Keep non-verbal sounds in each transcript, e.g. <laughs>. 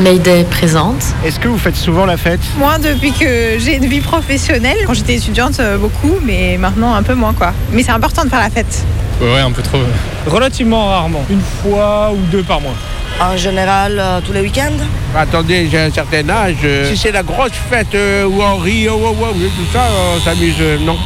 Mayday présente. Est-ce que vous faites souvent la fête? Moi, depuis que j'ai une vie professionnelle, quand j'étais étudiante, euh, beaucoup, mais maintenant un peu moins quoi. Mais c'est important de faire la fête. Ouais, un peu trop. Relativement rarement, une fois ou deux par mois. En général, euh, tous les week-ends. Attendez, j'ai un certain âge. euh, Si c'est la grosse fête euh, où on rit, oh, oh, oh, oui, tout ça, on s'amuse, euh, non.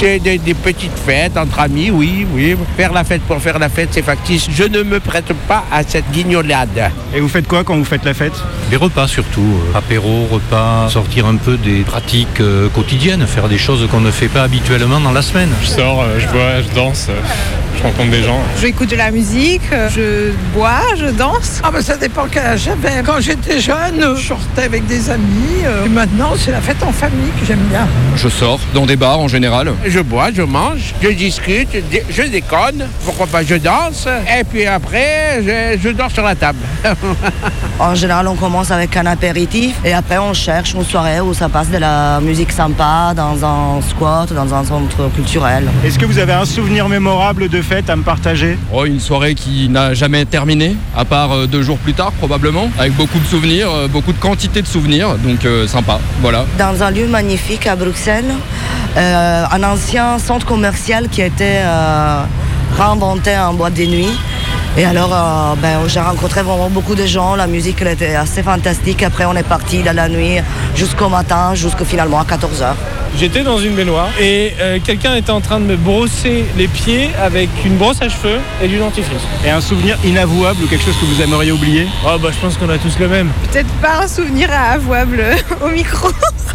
C'est des, des petites fêtes entre amis, oui, oui. Faire la fête pour faire la fête, c'est factice. Je ne me prête pas à cette guignolade. Et vous faites quoi quand vous faites la fête? Les repas surtout, euh, apéro, repas, sortir un peu des pratiques euh, quotidiennes, faire des choses qu'on ne fait pas habituellement dans la semaine. Je sors, euh, je bois, je danse, je rencontre des gens. Je écoute de la musique, je bois, je danse. Ah ben ça dépend quel âge j'avais. Quand j'étais jeune, je sortais avec des amis. et maintenant, c'est la fête en famille que j'aime bien. Je sors dans des bars en général. Je bois, je mange, je discute, je- déconne, pourquoi pas je danse, et puis après, je, je dors sur la table. <laughs> En général, on commence avec un apéritif et après, on cherche une soirée où ça passe de la musique sympa dans un squat, dans un centre culturel. Est-ce que vous avez un souvenir mémorable de fête à me partager? Oh, une soirée qui n'a jamais terminé, à part euh, deux jours plus tard probablement, avec beaucoup de souvenirs, euh, beaucoup de quantité de souvenirs, donc euh, sympa, voilà. Dans un lieu magnifique à Bruxelles, euh, un ancien centre commercial qui a été euh, réinventé en boîte de nuit. Et alors, euh, ben, j'ai rencontré vraiment beaucoup de gens. La musique elle était assez fantastique. Après, on est parti dans la nuit jusqu'au matin, jusqu'au finalement à 14h. J'étais dans une baignoire et euh, quelqu'un était en train de me brosser les pieds avec une brosse à cheveux et du dentifrice. Et un souvenir inavouable ou quelque chose que vous aimeriez oublier? Oh bah je pense qu'on a tous le même. Peut-être pas un souvenir avouable <laughs> au micro.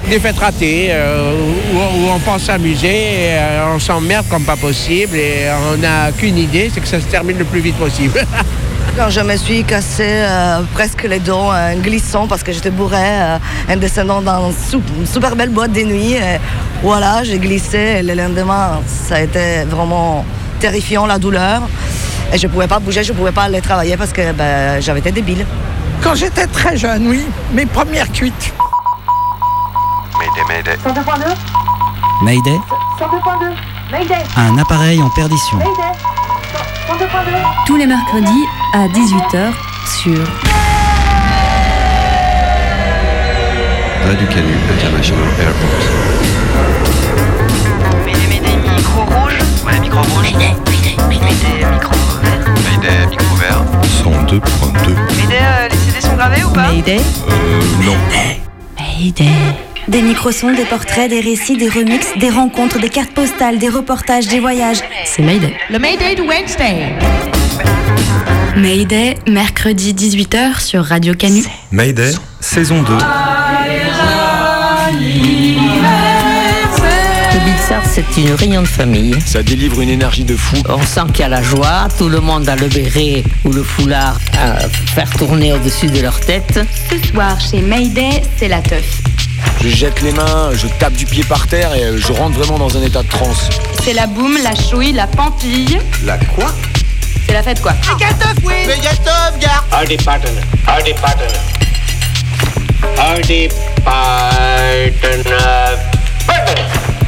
Des fêtes ratées, euh, où, où on pense s'amuser, et, euh, on s'emmerde comme pas possible, et on n'a qu'une idée, c'est que ça se termine le plus vite possible. <laughs> Quand je me suis cassé euh, presque les dents en glissant parce que j'étais bourré euh, en descendant dans une sou- une super belle boîte de nuit. Et voilà, j'ai glissé et le lendemain, ça a été vraiment terrifiant, la douleur. Et je ne pouvais pas bouger, je ne pouvais pas aller travailler parce que ben, j'avais été débile. Quand j'étais très jeune, oui, mes premières cuites. Mayday, Mayday. Mayday Un appareil en perdition. Tous les mercredis à 18h sur Radio Canu International Airport. Mayday, Mayday, micro rouge. Ouais, micro rouge. Micro vert. Mayday, micro vert. 102.2. Mayday, euh, les CD sont gravés ou pas Mayday. Euh, non. Mayday. Des microsons, des portraits, des récits, des remixes, des rencontres, des cartes postales, des reportages, des voyages. C'est Mayday. Le Mayday de Wednesday. Mayday, mercredi 18h sur Radio Canu. Mayday, saison 2. Le Pixar, c'est une réunion de famille. Ça délivre une énergie de fou. On sent qu'il y a la joie, tout le monde a le béret ou le foulard à faire tourner au-dessus de leur tête. Ce soir, chez Mayday, c'est la teuf. Je jette les mains, je tape du pied par terre et euh, je rentre vraiment dans un état de transe. C'est la boum, la chouille, la pampille. La quoi? C'est la fête quoi. Hardy Partner, Hardy Partner. Hardy Partner.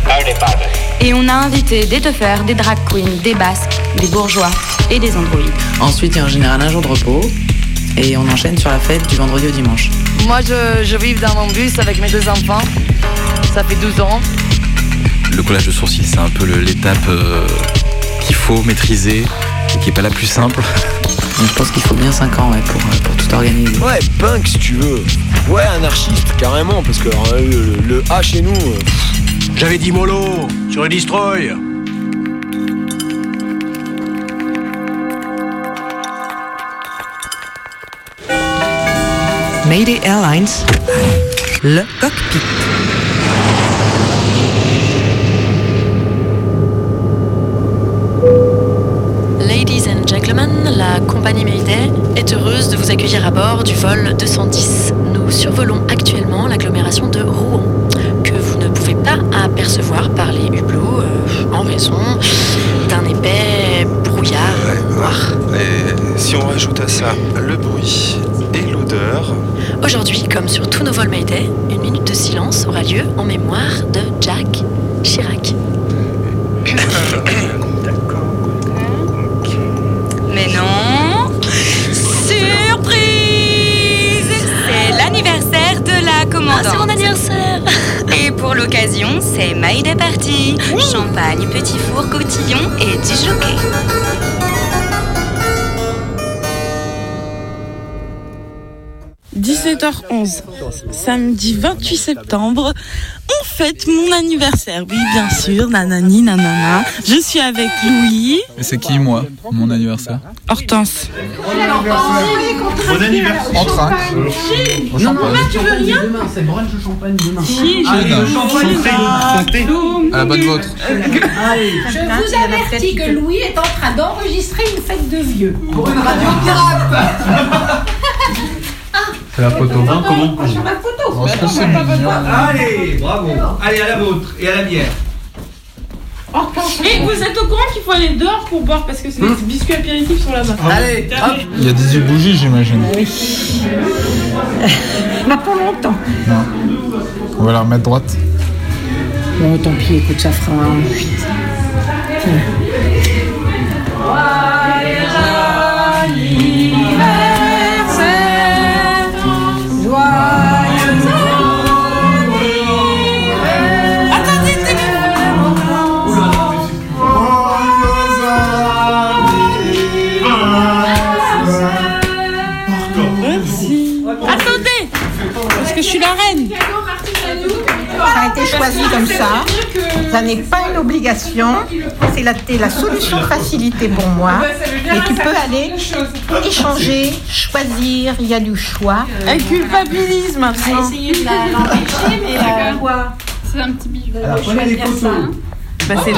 Hardy Partner. Et on a invité des teufeurs, des drag queens, des basques, des bourgeois et des androïdes. Ensuite, il y a en général un jour de repos. Et on enchaîne sur la fête du vendredi au dimanche. Moi, je, je vis dans mon bus avec mes deux enfants. Ça fait 12 ans. Le collage de sourcils, c'est un peu l'étape euh, qu'il faut maîtriser et qui n'est pas la plus simple. Donc, <laughs> je pense qu'il faut bien 5 ans ouais, pour, euh, pour tout organiser. Ouais, punk si tu veux. Ouais, anarchiste, carrément, parce que euh, le, le A chez nous. euh. J'avais dit mollo sur le destroy. Mayday Airlines, le cockpit. Ladies and gentlemen, la compagnie Mayday est heureuse de vous accueillir à bord du vol 210. Nous survolons actuellement l'agglomération de Rouen, que vous ne pouvez pas apercevoir par les hublots euh, en raison d'un épais brouillard noir. Et si on rajoute à ça le bruit Aujourd'hui, comme sur tous nos vols Mayday, une minute de silence aura lieu en mémoire de Jacques Chirac. D'accord. <coughs> Mais non Surprise C'est l'anniversaire de la commandante. Ah, c'est mon anniversaire <laughs> Et pour l'occasion, c'est Mayday Party. Champagne, petit four, cotillon et du. 17h11, samedi 28 septembre, on fête mon anniversaire. Oui, bien sûr, nanani, nanana. Je suis avec Louis, Et c'est qui, moi, mon anniversaire? Hortense. Bon anniversaire. En train. Au champagne. tu veux rien? Demain, c'est brunch au champagne demain. Si, Ah, champagne. À la bonne vôtre. Je vous avertis que Louis est en train d'enregistrer une fête de vieux. Pour une radio pirate <laughs> C'est la photo. comment Sur ma photo. C'est mignon Allez, bravo. Allez, à la vôtre et à la bière. Et vous êtes au courant qu'il faut aller dehors pour boire parce que c'est les biscuits apéritifs sont là-bas. Allez, hop. Il y a 18 bougies, j'imagine. Oui. <laughs> On pas longtemps. Non. On va la remettre droite. Bon, tant pis, écoute, ça fera un. Choisi comme ça. Ça n'est pas une obligation. C'est la, solution facilitée pour moi. Mais tu peux aller échanger, choisir. Il y a du choix. Elle culpabilise maintenant. essayé de la- l'empêcher, mais, quoi C'est un petit bijou. Alors, prenez les photos. Bah, c'est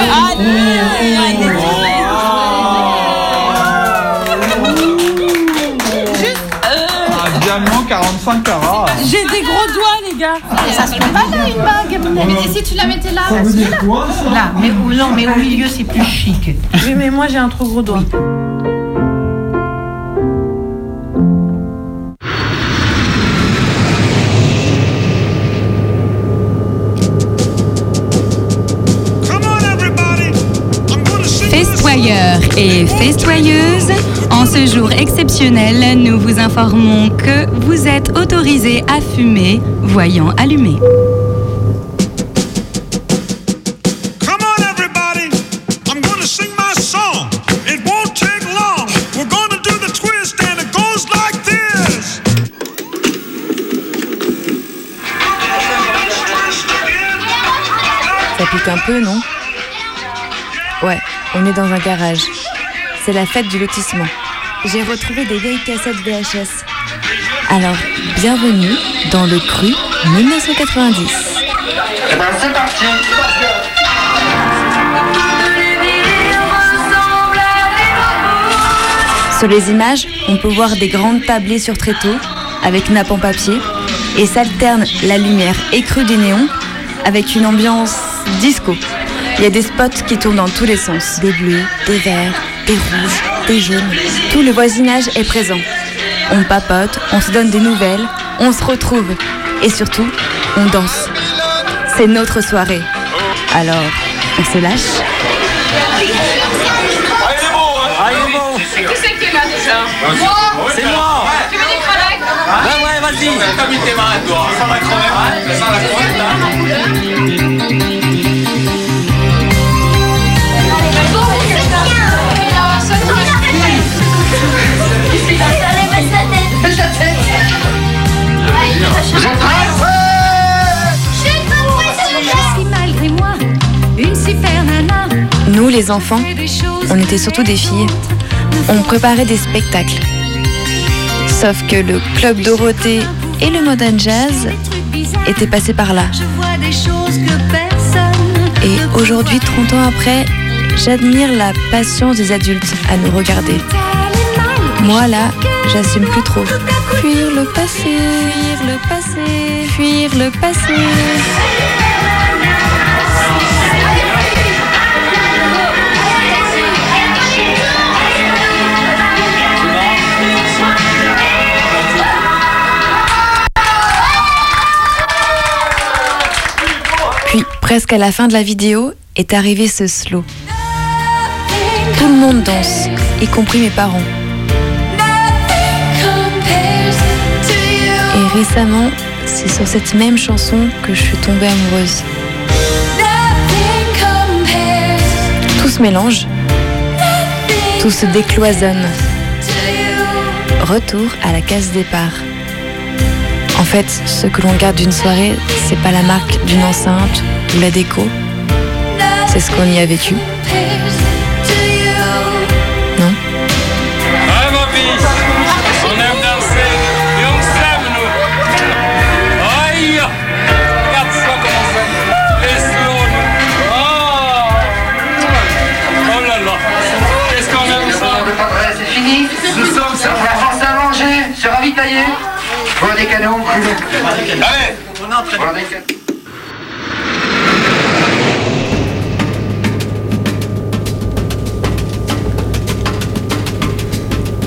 45 carats. J'ai des gros doigts, les gars. Ça se fait pas là, une bague. Mais si tu la mettais là, Ça se met là. Là, mais non, mais au milieu, c'est plus chic. Oui, mais moi j'ai un trop gros doigt. Et festoyeuses, en ce jour exceptionnel, nous vous informons que vous êtes autorisés à fumer, voyant allumé. Come on, everybody. I'm going to sing my song. It won't take long. We're going to do the twist, and it goes like this. Ça pique un peu, non? Ouais, on est dans un garage. C'est la fête du lotissement. J'ai retrouvé des vieilles cassettes VHS. Alors, bienvenue dans le cru 1990. Eh ben, c'est parti. Sur les images, on peut voir des grandes tablées sur tréteau avec nappe en papier et s'alterne la lumière écrue des néons avec une ambiance disco. Il y a des spots qui tournent dans tous les sens. Des bleus, des verts, des rouges, des jaunes. Tout le voisinage est présent. On papote, on se donne des nouvelles, on se retrouve et surtout, on danse. C'est notre soirée. Alors, on se lâche Ah, il est bon, hein. Ah, il est bon. Qui c'est qui est là déjà C'est moi. Tu veux des crevettes Ouais, ouais, vas-y. Mains, toi. Ça va crever. Ça va crever, là. Malgré moi, une super nana. Nous, les enfants, on était surtout des filles. On préparait des spectacles. Sauf que le Club Dorothée et le Modern Jazz étaient passés par là. Et aujourd'hui, 30 ans après, j'admire la patience des adultes à nous regarder. Moi, là, j'assume plus trop. Fuir le passé, fuir le passé, fuir le passé. Puis, presque à la fin de la vidéo, est arrivé ce slow. Tout le monde danse, y compris mes parents. Et récemment, c'est sur cette même chanson que je suis tombée amoureuse. se mélange, tout se décloisonne. Retour à la case départ. En fait, ce que l'on garde d'une soirée, c'est pas la marque d'une enceinte ou la déco, c'est ce qu'on y a vécu. Des canons. Allez des canons.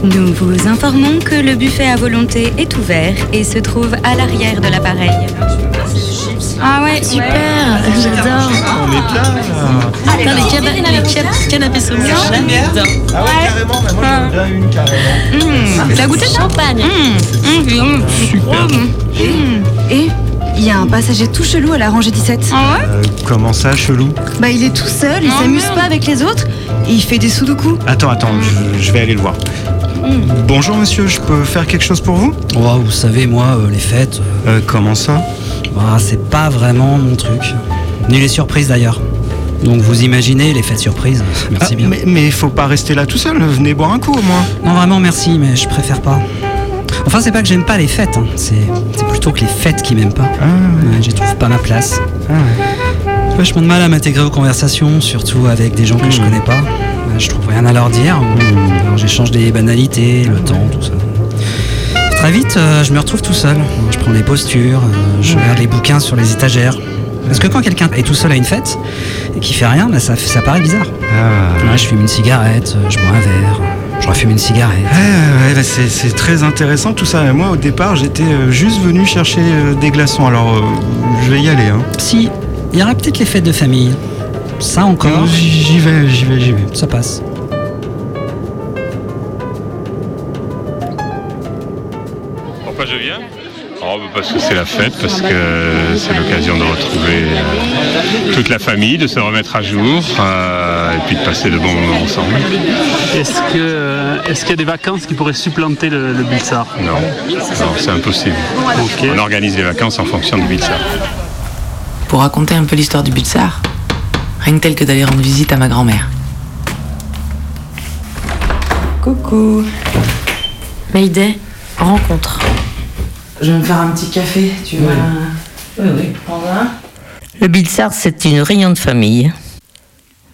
Nous vous informons que le buffet à volonté est ouvert et se trouve à l'arrière de l'appareil. Ah ouais, super, j'adore. On est bien là. Putain, les, cana- les can- canapés saumons, j'adore. Ah ouais, carrément, mais moi j'en bien une carrément. Mmh. T'as goûté le champagne Super. Et il y a un passager tout chelou à la rangée 17. Ah ouais Euh, comment ça, chelou? Bah il est tout seul, il Oh, s'amuse pas avec les autres et il fait des sudoku. Attends, attends, je, je vais aller le voir. Bonjour monsieur, je peux faire quelque chose pour vous? Oh, vous savez, moi, euh, les fêtes, Euh, comment ça? Bah, c'est pas vraiment mon truc. Ni les surprises d'ailleurs. Donc vous imaginez les fêtes surprises. Merci Ah, bien. Mais, mais faut pas rester là tout seul, venez boire un coup au moins. Non, vraiment, merci, mais je préfère pas. Enfin, c'est pas que j'aime pas les fêtes, hein. c'est plutôt que les fêtes qui m'aiment pas. Ah, Ouais, J'y trouve pas ma place. J'ai vachement de mal à m'intégrer aux conversations, surtout avec des gens que je Hmm. connais pas. Ouais, Je trouve rien à leur dire. Alors, J'échange des banalités, le temps, tout ça. Très vite, euh, je me retrouve tout seul. Je prends des postures, euh, je regarde les bouquins sur les étagères. Parce que quand quelqu'un est tout seul à une fête et qui fait rien, bah, ça, ça paraît bizarre. Ah. Ouais, je fume une cigarette, euh, je bois un verre, je refume une cigarette. Ouais, ouais, bah, c'est très intéressant tout ça. Moi, au départ, j'étais juste venu chercher des glaçons. Alors, je vais y aller. Hein. Si, il y aurait peut-être les fêtes de famille. Ça encore. J'y vais, j'y vais, j'y vais. Ça passe. Pourquoi je viens Oh, bah, Parce que c'est la fête, parce que c'est l'occasion de retrouver euh, toute la famille, de se remettre à jour euh, et puis de passer de bons moments ensemble. Est-ce que euh, est-ce qu'il y a des vacances qui pourraient supplanter le, le Bulsar Non, non c'est impossible. On organise les vacances en fonction du Bilsar. Pour raconter un peu l'histoire du Butsar, rien que tel que d'aller rendre visite à ma grand-mère. Coucou. Mayday, rencontre. Je vais me faire un petit café, tu vas. Oui, oui. Un. Le Bilsar, c'est une réunion de famille.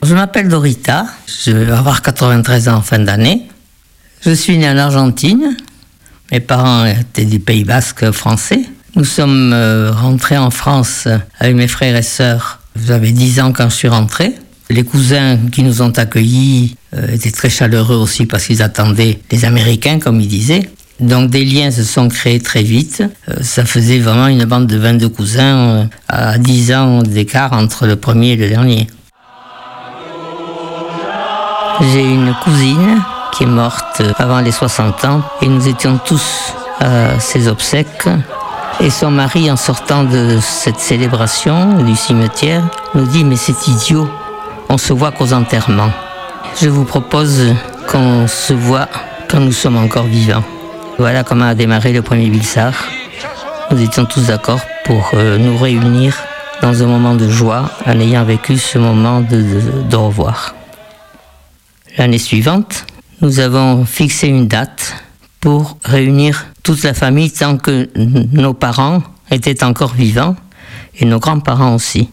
Je m'appelle Dorita, je vais avoir 93 ans en fin d'année. Je suis né en Argentine. Mes parents étaient du Pays Basque français. Nous sommes euh, rentrés en France avec mes frères et sœurs. J'avais 10 ans quand je suis rentré. Les cousins qui nous ont accueillis euh, étaient très chaleureux aussi parce qu'ils attendaient les Américains, comme ils disaient. Donc des liens se sont créés très vite. Euh, ça faisait vraiment une bande de 22 cousins euh, à 10 ans d'écart entre le premier et le dernier. J'ai une cousine qui est morte avant les 60 ans et nous étions tous à ses obsèques. Et son mari, en sortant de cette célébration du cimetière, nous dit Mais c'est idiot, on se voit qu'aux enterrements. Je vous propose qu'on se voit quand nous sommes encore vivants. Voilà comment a démarré le premier Bilsar. Nous étions tous d'accord pour euh, nous réunir dans un moment de joie en ayant vécu ce moment de, revoir. L'année suivante, nous avons fixé une date pour réunir toute la famille tant que nos parents étaient encore vivants et nos grands-parents aussi.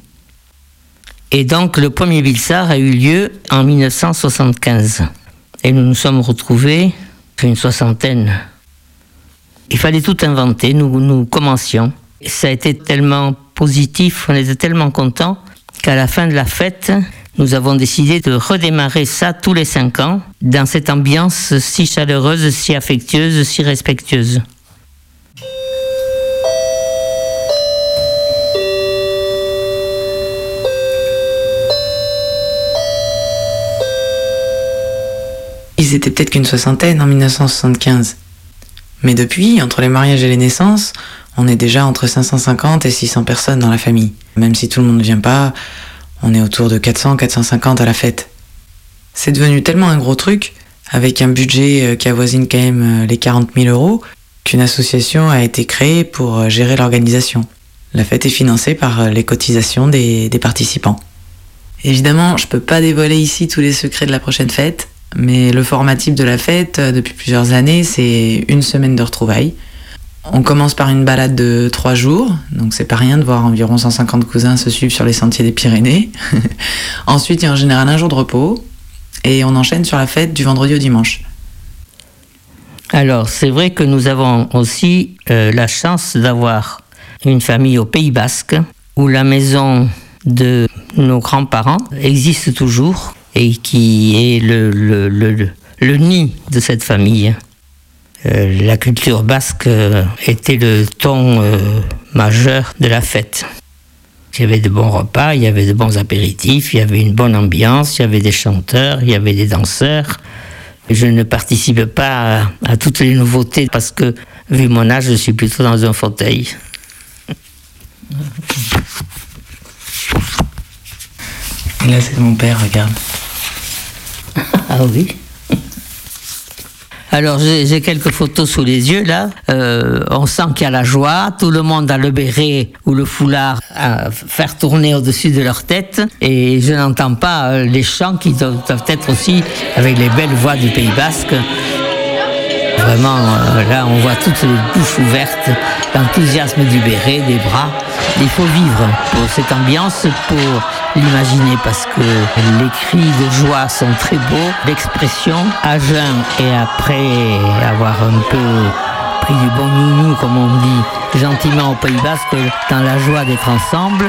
Et donc le premier Bilsar a eu lieu en 1975. Et nous nous sommes retrouvés, une soixantaine. Il fallait tout inventer, nous, nous commencions. Ça a été tellement positif, on était tellement contents qu'à la fin de la fête, nous avons décidé de redémarrer ça tous les cinq ans, dans cette ambiance si chaleureuse, si affectueuse, si respectueuse. Ils étaient peut-être qu'une soixantaine en 1975. Mais depuis, entre les mariages et les naissances, on est déjà entre 550 et 600 personnes dans la famille. Même si tout le monde ne vient pas, on est autour de 400-450 à la fête. C'est devenu tellement un gros truc, avec un budget euh, qui avoisine quand même euh, les 40 000 euros, qu'une association a été créée pour euh, gérer l'organisation. La fête est financée par les cotisations des, des participants. Évidemment, je peux pas dévoiler ici tous les secrets de la prochaine fête, mais le format type de la fête, euh, depuis plusieurs années, c'est une semaine de retrouvailles. On commence par une balade de trois jours, donc c'est pas rien de voir environ 150 cousins se suivre sur les sentiers des Pyrénées. <laughs> Ensuite, il y a en général un jour de repos, et on enchaîne sur la fête du vendredi au dimanche. Alors, c'est vrai que nous avons aussi euh, la chance d'avoir une famille au Pays Basque où la maison de nos grands-parents existe toujours et qui est le, nid de cette famille. Euh, la culture basque euh, était le ton euh, majeur de la fête. Il y avait de bons repas, il y avait de bons apéritifs, il y avait une bonne ambiance, il y avait des chanteurs, il y avait des danseurs. Je ne participe pas à, toutes les nouveautés parce que, vu mon âge, je suis plutôt dans un fauteuil. Là, c'est mon père, regarde. Ah oui. <laughs> Alors j'ai quelques photos sous les yeux là. Euh, on sent qu'il y a la joie. Tout le monde a le béret ou le foulard à faire tourner au-dessus de leur tête. Et je n'entends pas euh, les chants qui doivent être aussi avec les belles voix du Pays Basque. Vraiment, euh, là, on voit toutes les bouches ouvertes, l'enthousiasme du béret, des bras. Il faut vivre pour cette ambiance, pour l'imaginer, parce que les cris de joie sont très beaux. L'expression à jeun et après avoir un peu pris du bon nounou, comme on dit gentiment au Pays Basque, dans la joie d'être ensemble.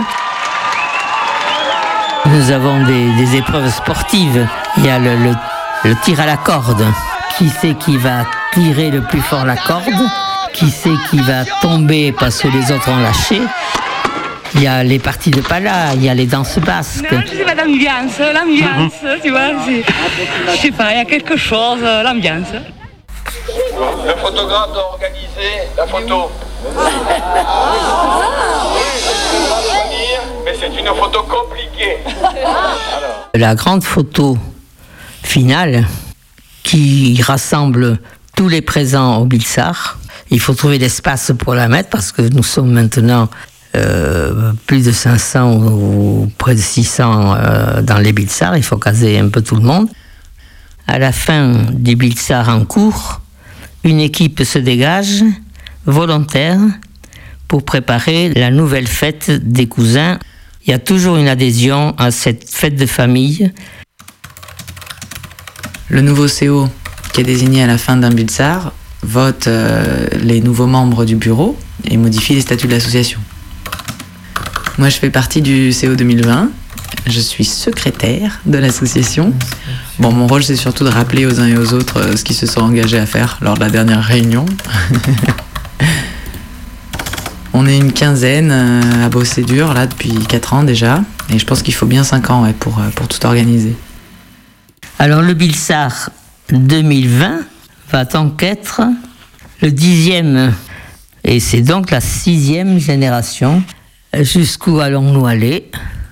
Nous avons des, épreuves sportives. Il y a le tir à la corde. Qui c'est qui va tirer le plus fort la corde Qui c'est qui va tomber parce que les autres ont lâché Il y a les parties de pala, il y a les danses basques. Je sais pas, l'ambiance, l'ambiance, tu vois, c'est- je sais pas, il y a quelque chose, euh, l'ambiance. Le photographe doit organiser la photo. Mais c'est une photo compliquée. La grande photo finale qui rassemble tous les présents au Bilsar. Il faut trouver l'espace pour la mettre parce que nous sommes maintenant euh, plus de 500 ou, près de 600 euh, dans les Bilsar. Il faut caser un peu tout le monde. À la fin du Bilsar en cours, une équipe se dégage, volontaire, pour préparer la nouvelle fête des cousins. Il y a toujours une adhésion à cette fête de famille. Le nouveau CO, qui est désigné à la fin d'un Bulsar, vote euh, les nouveaux membres du bureau et modifie les statuts de l'association. Moi, je fais partie du CO 2020. Je suis secrétaire de l'association. Bon, mon rôle, c'est surtout de rappeler aux uns et aux autres euh, ce qu'ils se sont engagés à faire lors de la dernière réunion. <laughs> On est une quinzaine euh, à bosser dur, là, depuis 4 ans déjà. Et je pense qu'il faut bien 5 ans pour tout organiser. Alors le Bilsar 2020 va donc être le dixième, et c'est donc la sixième génération. Jusqu'où allons-nous aller?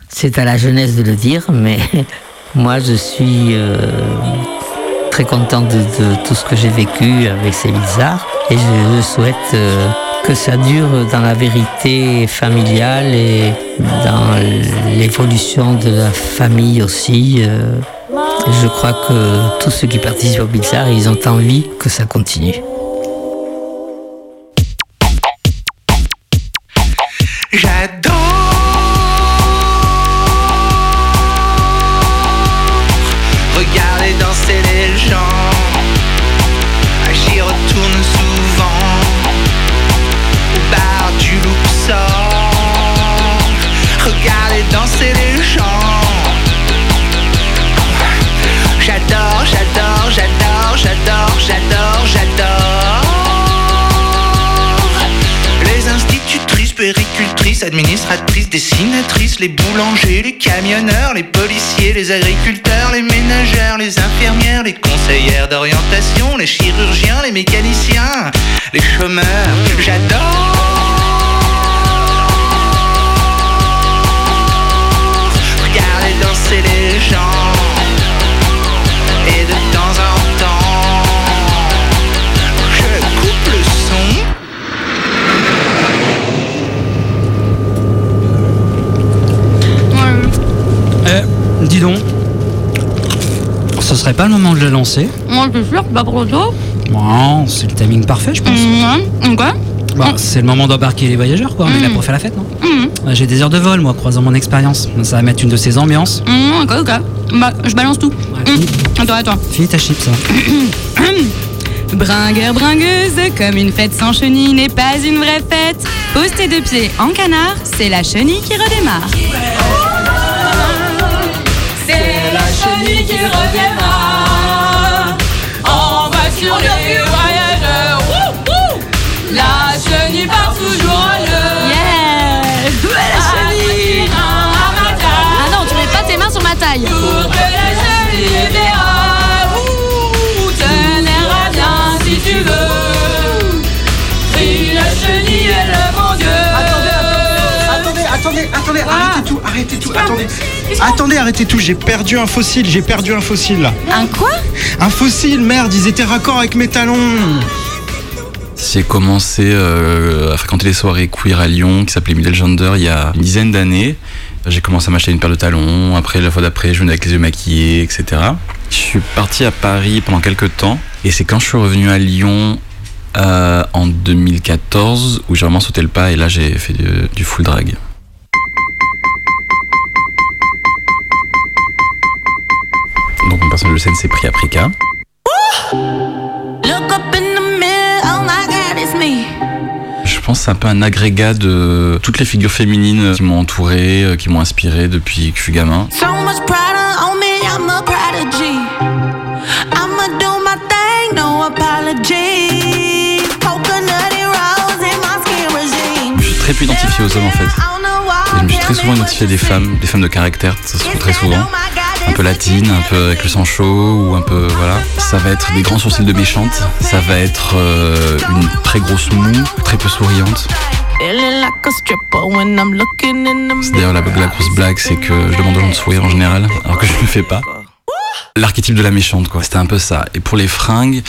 C'est à la jeunesse de le dire, mais <laughs> moi je suis euh, très content de, tout ce que j'ai vécu avec ces Bilsars, et je, je souhaite euh, que ça dure dans la vérité familiale et dans l'évolution de la famille aussi. euh. Je crois que tous ceux qui participent au Bilsar, ils ont envie que ça continue. Péricultrices, administratrices, dessinatrices, les boulangers, les camionneurs, les policiers, les agriculteurs, les ménagères, les infirmières, les conseillères d'orientation, les chirurgiens, les mécaniciens, les chômeurs. J'adore. Serait pas le moment de le lancer Moi, je suis sûr que pas pour toi. Bon, c'est le timing parfait, je pense. Mmh, ok. Bah, c'est le moment d'embarquer les voyageurs, quoi. On est là pour faire la fête, non Mmh, Ouais, J'ai des heures de vol, moi, croisant mon expérience. Ça va mettre une de ces ambiances. ok, ok. Bah, je balance tout. Mmh. Attends, attends. Fille ta chips, ça. <coughs> Bringueur, bringueuse, comme une fête sans chenille n'est pas une vraie fête. Pose tes deux pieds en canard, c'est la chenille qui redémarre. Chenille qui reviendra. On va sur les voyageurs. Wouh, wouh. La chenille part toujours en l'heure. Yeah la chenille Ah non, tu mets pas tes mains sur ma taille. Pour que la chenille verra. Ouh, t'aimeras bien si tu veux. Prie la chenille et le bon Dieu. Attendez, attendez, attendez, arrêtez tout, arrêtez tout, attendez. Attendez, arrêtez tout, j'ai perdu un fossile, j'ai perdu un fossile là. Un quoi? Un fossile, merde, ils étaient raccords avec mes talons. J'ai commencé euh, à fréquenter les soirées queer à Lyon qui s'appelait Middle Gender il y a une dizaine d'années. J'ai commencé à m'acheter une paire de talons. Après, la fois d'après, je venais avec les yeux maquillés, etc. Je suis parti à Paris pendant quelques temps. Et c'est quand je suis revenu à Lyon euh, en 2014 où j'ai vraiment sauté le pas et là j'ai fait du, du full drag. Oh god, it's me. Je pense que c'est un peu un agrégat de toutes les figures féminines qui m'ont entouré, euh, qui m'ont inspiré depuis que je suis gamin. Je suis très peu identifié aux hommes en fait. Et je me suis très souvent identifié à des femmes, des femmes de caractère, ça se trouve très souvent. Un peu latine, un peu avec le sang chaud ou un peu voilà. Ça va être des grands sourcils de méchante, ça va être euh, une très grosse moue, très peu souriante. C'est d'ailleurs la, la grosse blague, c'est que je demande aux gens de sourire en général, alors que je ne le fais pas. L'archétype de la méchante, quoi. C'était un peu ça. Et pour les fringues,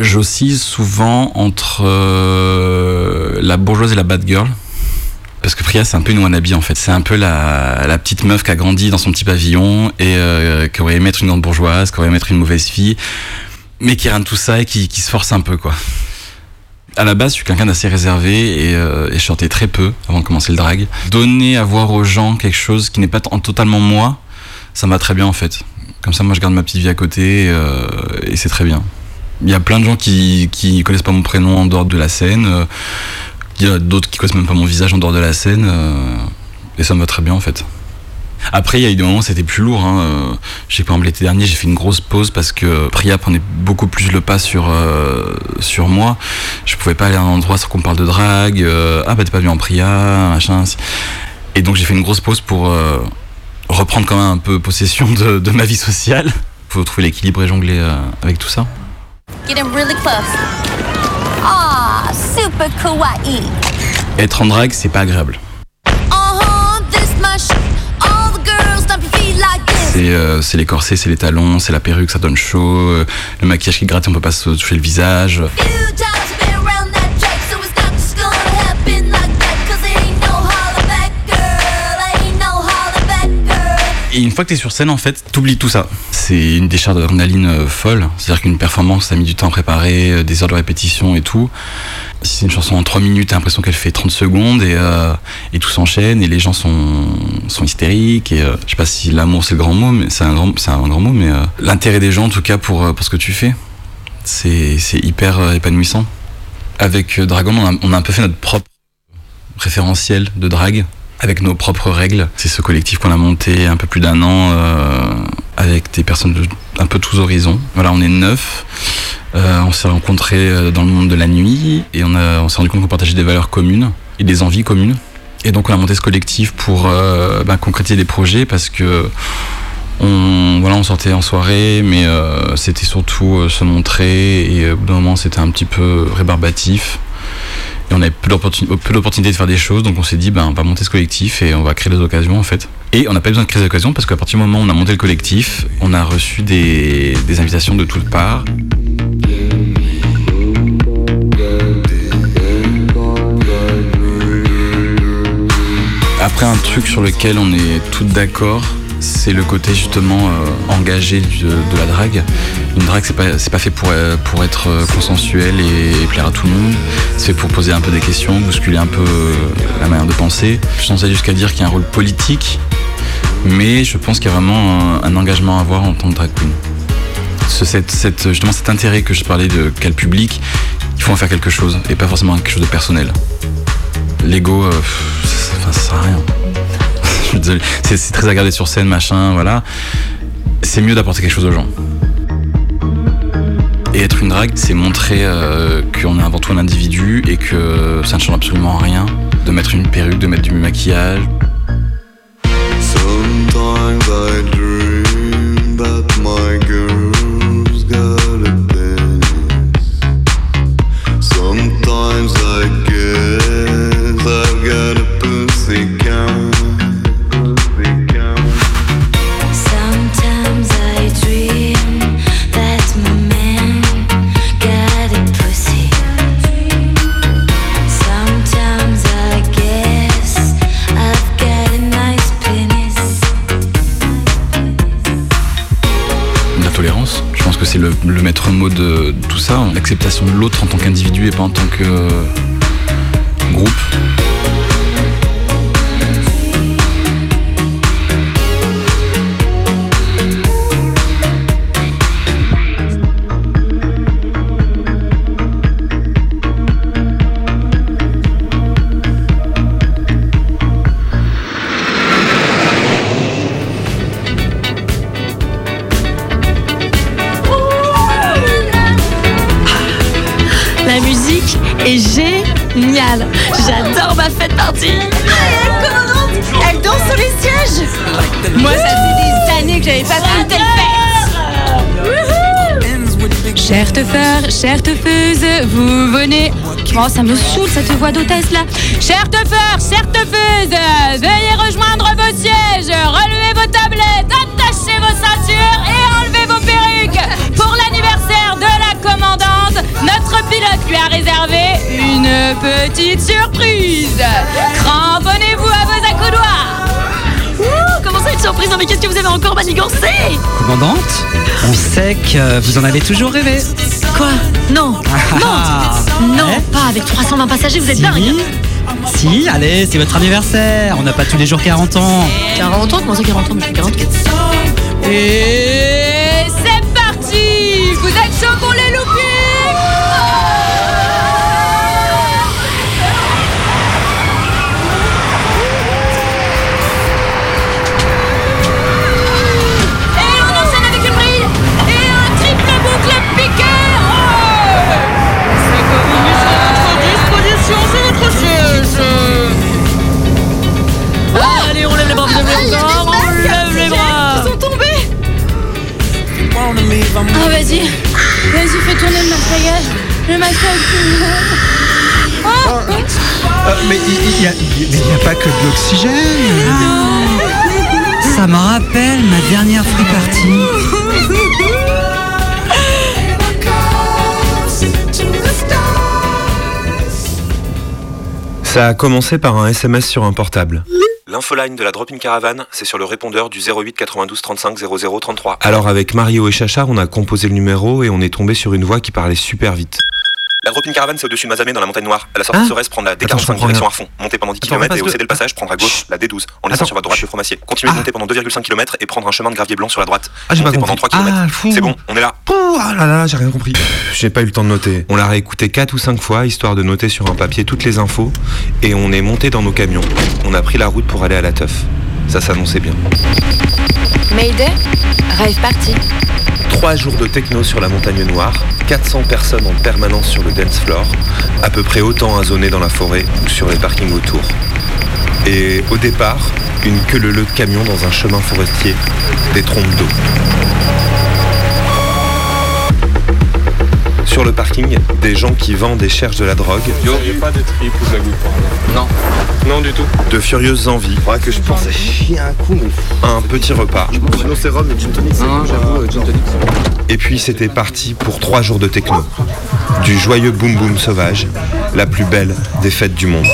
j'oscille souvent entre euh, la bourgeoise et la bad girl. Parce que Priya, c'est un peu une wannabe en fait. C'est un peu la, petite meuf qui a grandi dans son petit pavillon et euh, qui aurait aimé être une grande bourgeoise, qui aurait aimé être une mauvaise fille, mais qui de tout ça et qui, se force un peu quoi. À la base, je suis quelqu'un d'assez réservé et, euh, je chantais très peu avant de commencer le drag. Donner à voir aux gens quelque chose qui n'est pas totalement moi, ça me va très bien en fait. Comme ça, moi, je garde ma petite vie à côté euh, et c'est très bien. Il y a plein de gens qui qui connaissent pas mon prénom en dehors de la scène. Il y a d'autres qui connaissent même pas mon visage en dehors de la scène. euh, et ça me va très bien en fait. Après, il y a eu des moments c'était plus lourd. Hein. euh, Je sais l'été dernier, j'ai fait une grosse pause parce que Priya prenait beaucoup plus le pas sur, euh, sur moi. Je pouvais pas aller à un endroit sans qu'on parle de drague. ah bah t'es pas venu en Priya, machin. Et donc j'ai fait une grosse pause pour reprendre quand même un peu possession de, de ma vie sociale. Faut trouver l'équilibre et jongler avec tout ça. Getting really close. Ah, super kawaii. Être en drague, c'est pas agréable. C'est euh, c'est les corsets, c'est les talons, c'est la perruque, ça donne chaud, euh, le maquillage qui gratte, on peut pas se toucher le visage. Et une fois que t'es sur scène, en fait, t'oublies tout ça. C'est une décharge d'adrénaline euh, folle. C'est-à-dire qu'une performance, ça a mis du temps à préparer, euh, des heures de répétition et tout. Si c'est une chanson en 3 minutes, t'as l'impression qu'elle fait 30 secondes et, euh, et tout s'enchaîne et les gens sont, sont hystériques. Et euh, je sais pas si l'amour c'est le grand mot, mais c'est un grand, un grand mot, mais l'intérêt des gens en tout cas pour, pour ce que tu fais, c'est c'est hyper épanouissant. Avec Dragon, on a, on a un peu fait notre propre référentiel de drague avec nos propres règles. C'est ce collectif qu'on a monté un peu plus d'un an euh, avec des personnes de un peu tous horizons. Voilà, on est neuf. Euh, on s'est rencontrés euh, dans le monde de la nuit et on, s'est rendu compte qu'on partageait des valeurs communes et des envies communes. Et donc on a monté ce collectif pour ben, concrétiser des projets parce que on, voilà, on sortait en soirée, mais c'était surtout se montrer et au bout d'un moment c'était un petit peu rébarbatif. Et on avait peu d'opportun- peu d'opportunités de faire des choses, donc on s'est dit, ben, on va monter ce collectif et on va créer des occasions en fait. Et on n'a pas besoin de créer des occasions parce qu'à partir du moment où on a monté le collectif, on a reçu des, des invitations de toutes parts. Après, un truc sur lequel on est toutes d'accord, c'est le côté justement euh, engagé de la drague. Une drague, c'est pas, c'est pas fait pour, euh, pour être euh, consensuel et, plaire à tout le monde. C'est pour poser un peu des questions, bousculer un peu la manière de penser. Je pense aller jusqu'à dire qu'il y a un rôle politique, mais je pense qu'il y a vraiment un, engagement à avoir en tant que drag queen. Justement cet intérêt que je parlais de quel public, il faut en faire quelque chose et pas forcément quelque chose de personnel. L'ego, ça, ça sert à rien. C'est très à garder sur scène, machin, voilà. C'est mieux d'apporter quelque chose aux gens. Et être une drague, c'est montrer euh, qu'on est avant tout un individu et que ça ne change absolument rien de mettre une perruque, de mettre du maquillage. Le, maître mot de tout ça, l'acceptation de l'autre en tant qu'individu et pas en tant que euh, groupe. Chère vous venez. Oh, ça me saoule cette voix d'hôtesse là. Chère teufeur, chère teufeuse, veuillez rejoindre vos sièges, relevez vos tablettes, attachez vos ceintures et enlevez vos perruques. Pour l'anniversaire de la commandante, notre pilote lui a réservé une petite surprise. Surprise Non mais qu'est-ce que vous avez encore manigancé Commandante, on sait que vous en avez toujours rêvé. Quoi Non Ah, Non, pas avec 320 passagers, vous êtes dingue Si, allez, c'est votre anniversaire. On n'a pas tous les jours 40 ans. 40 ans Comment ça 40 ans Mais 40 Et c'est parti Vous êtes chaud pour les Ah vas-y, vas-y fais tourner le maquillage, le maquillage. Oh Euh, mais il n'y a, il y a pas que de l'oxygène. Ça me rappelle ma dernière free party. Ça a commencé par un SMS sur un portable. L'infoline de la Drop-in Caravan, c'est sur le répondeur du 08 92 35 00 33. Alors avec Mario et Chachar, on a composé le numéro et on est tombé sur une voix qui parlait super vite. La Drop-in Caravan, c'est au-dessus de Mazamet dans la montagne noire. À la sortie Hein de Sorès, prendre la Attends, je D45 comprends direction fond. Monter pendant 10 Attends, km et au que- céder le passage, prendre à gauche la D12. En laissant sur votre droite le Fromacier. Continuez de monter pendant 2,5 km et prendre un chemin de gravier blanc sur la droite. Ah, j'ai pas pendant 3 compris. km. Ah, fou. c'est bon, on est là. Pouh, ah là là, j'ai rien compris. J'ai pas eu le temps de noter. On l'a réécouté 4 ou 5 fois, histoire de noter sur un papier toutes les infos. Et on est monté dans nos camions. On a pris la route pour aller à la teuf. Ça s'annonçait bien. Mayday, rêve parti. 3 jours de techno sur la montagne noire, 400 personnes en permanence sur le dance floor, à peu près autant à zoner dans la forêt ou sur les parkings autour. Et au départ, une queue leu de camion dans un chemin forestier, des trompes d'eau. Sur le parking, des gens qui vendent et cherchent de la drogue. Yo, j'ai pas de trip ou de la goutte par là. Non. Non, du tout. De furieuses envies. Ouais, que je pensais chier un coup, mais. Un petit repas. Et gin tonic, c'est Non, bon, j'avoue, gin tonic. Et puis c'était parti pour trois jours de techno. Du joyeux boom boom sauvage, la plus belle des fêtes du monde.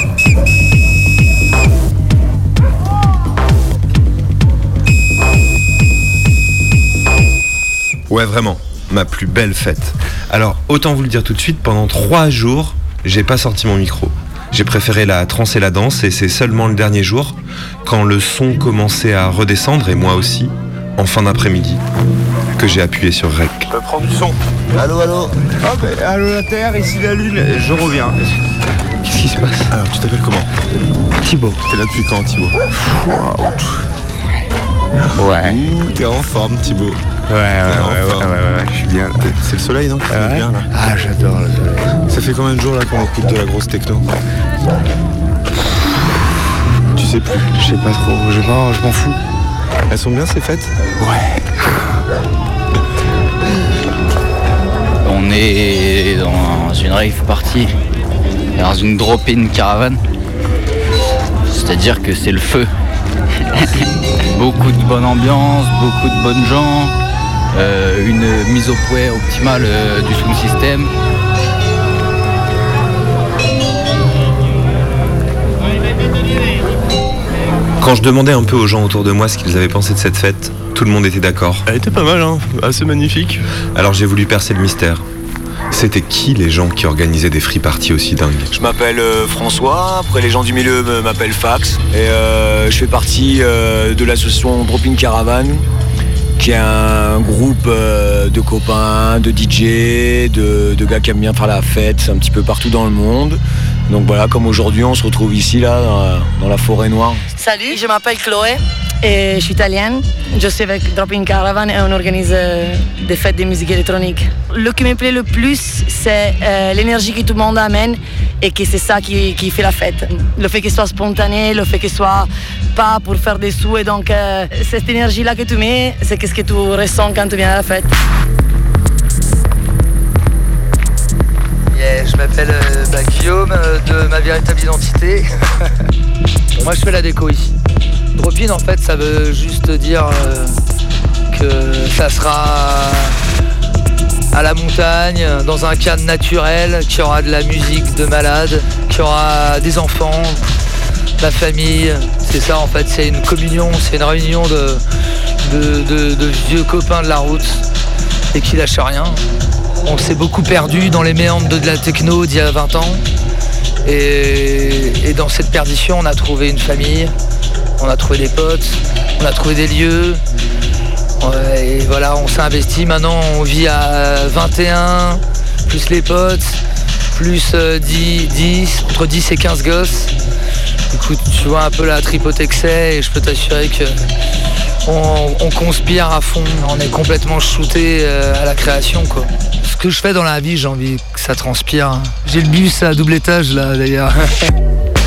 Ouais, vraiment, ma plus belle fête. Alors, autant vous le dire tout de suite, pendant trois jours, j'ai pas sorti mon micro. J'ai préféré la trance et la danse, et c'est seulement le dernier jour, quand le son commençait à redescendre, et moi aussi, en fin d'après-midi, que j'ai appuyé sur Rec. Je peux prendre du son. Allô, allô Ah, ben, allô la Terre, ici la Lune, je reviens. Qu'est-ce qui se passe? Alors, tu t'appelles comment? Thibaut. T'es là depuis quand, Thibaut? Ouais. Ouh, t'es en forme, Thibaut. Ouais, ouais, ouais, ouais, ouais, je suis bien. C'est le soleil, non qui fait bien, là Ah, j'adore le soleil. Ça fait combien de jours là qu'on écoute de la grosse techno Tu sais plus Je sais pas trop, je, m'en- je m'en fous. Elles sont bien ces fêtes Ouais. On est dans une rave party, dans une drop-in caravane. C'est-à-dire que c'est le feu. <laughs> beaucoup de bonne ambiance, beaucoup de bonnes gens, une mise au point optimale euh, du sound system. Quand je demandais un peu aux gens autour de moi ce qu'ils avaient pensé de cette fête, tout le monde était d'accord. Elle était pas mal, hein assez magnifique. Alors j'ai voulu percer le mystère. C'était qui les gens qui organisaient des free parties aussi dingues? Je m'appelle euh, François, après les gens du milieu m'appellent Fax. Et euh, je fais partie euh, de l'association Dropping Caravan, qui est un groupe euh, de copains, de DJ, de, de gars qui aiment bien faire la fête un petit peu partout dans le monde. Donc voilà, comme aujourd'hui, on se retrouve ici, là, dans la, dans la forêt noire. Salut, je m'appelle Chloé et je suis italienne. Je suis avec Dropping Caravan et on organise euh, des fêtes de musique électronique. Le qui me plaît le plus, c'est euh, l'énergie que tout le monde amène et que c'est ça qui, fait la fête. Le fait qu'il soit spontané, le fait qu'il soit pas pour faire des sous et donc euh, cette énergie-là que tu mets, c'est ce que tu ressens quand tu viens à la fête. Je m'appelle euh, bah, Guillaume euh, de ma véritable identité. <laughs> Moi je fais la déco ici. Drop-in en fait ça veut juste dire que ça sera à la montagne, dans un cadre naturel, qu'il y aura de la musique de malade, qu'il y aura des enfants, la famille. C'est ça en fait, c'est une communion, c'est une réunion de, vieux copains de la route et qui lâchent rien. On s'est beaucoup perdu dans les méandres de la techno d'il y a 20 ans. Et dans cette perdition, on a trouvé une famille, on a trouvé des potes, on a trouvé des lieux. Et voilà, on s'est investi. Maintenant, on vit à 21, plus les potes, plus euh, 10, 10, entre 10 et 15 gosses. Écoute, tu vois un peu la tripote excès et je peux t'assurer que on, on conspire à fond. On est complètement shooté euh, à la création, quoi. Ce que je fais dans la vie, j'ai envie que ça transpire. J'ai le bus à double étage, là, d'ailleurs. <laughs>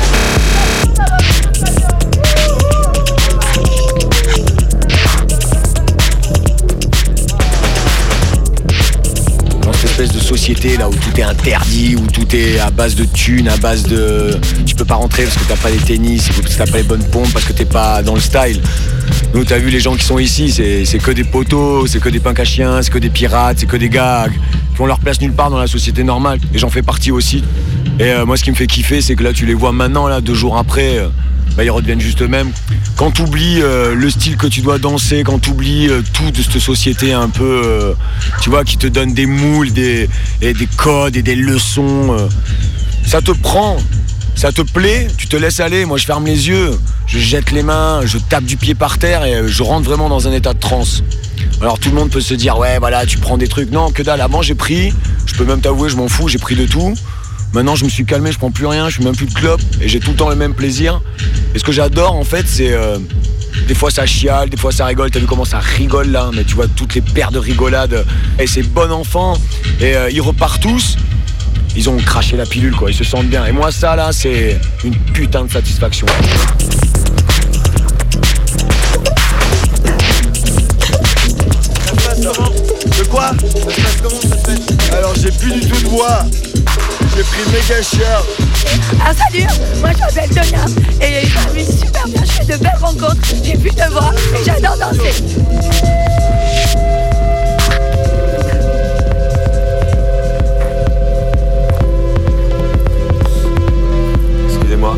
société là où tout est interdit, où tout est à base de thunes, à base de. Tu peux pas rentrer parce que t'as pas les tennis, parce que t'as pas les bonnes pompes, parce que t'es pas dans le style. Nous t'as vu les gens qui sont ici, c'est que des poteaux, c'est que des pinques à chiens, c'est que des pirates, c'est que des gars qui ont leur place nulle part dans la société normale. Et j'en fais partie aussi. Et euh, moi ce qui me fait kiffer, c'est que là tu les vois maintenant, là, deux jours après. euh, bah, ils redeviennent juste eux-mêmes. Quand tu oublies le style que tu dois danser, quand tu oublies tout de cette société un peu, euh, tu vois, qui te donne des moules, des, et des codes et des leçons, euh, ça te prend, ça te plaît, tu te laisses aller. Moi, je ferme les yeux, je jette les mains, je tape du pied par terre et euh, je rentre vraiment dans un état de transe. Alors tout le monde peut se dire, ouais, voilà, tu prends des trucs. Non, que dalle. Avant, j'ai pris, je peux même t'avouer, je m'en fous, j'ai pris de tout. Maintenant, je me suis calmé, je prends plus rien, je fais même plus de clope et j'ai tout le temps le même plaisir. Et ce que j'adore, en fait, c'est. euh, des fois ça chiale, des fois ça rigole. T'as vu comment ça rigole là Mais tu vois toutes les paires de rigolades. Et c'est bon enfant. Et euh, ils repartent tous. Ils ont craché la pilule, quoi. Ils se sentent bien. Et moi, ça là, c'est une putain de satisfaction. De quoi? Alors j'ai plus du tout de voix. J'ai pris méga cher. Ah salut, moi je m'appelle Donia et je m'amuse super bien, je fais de belles rencontres, j'ai plus de voix et j'adore danser. Excusez-moi.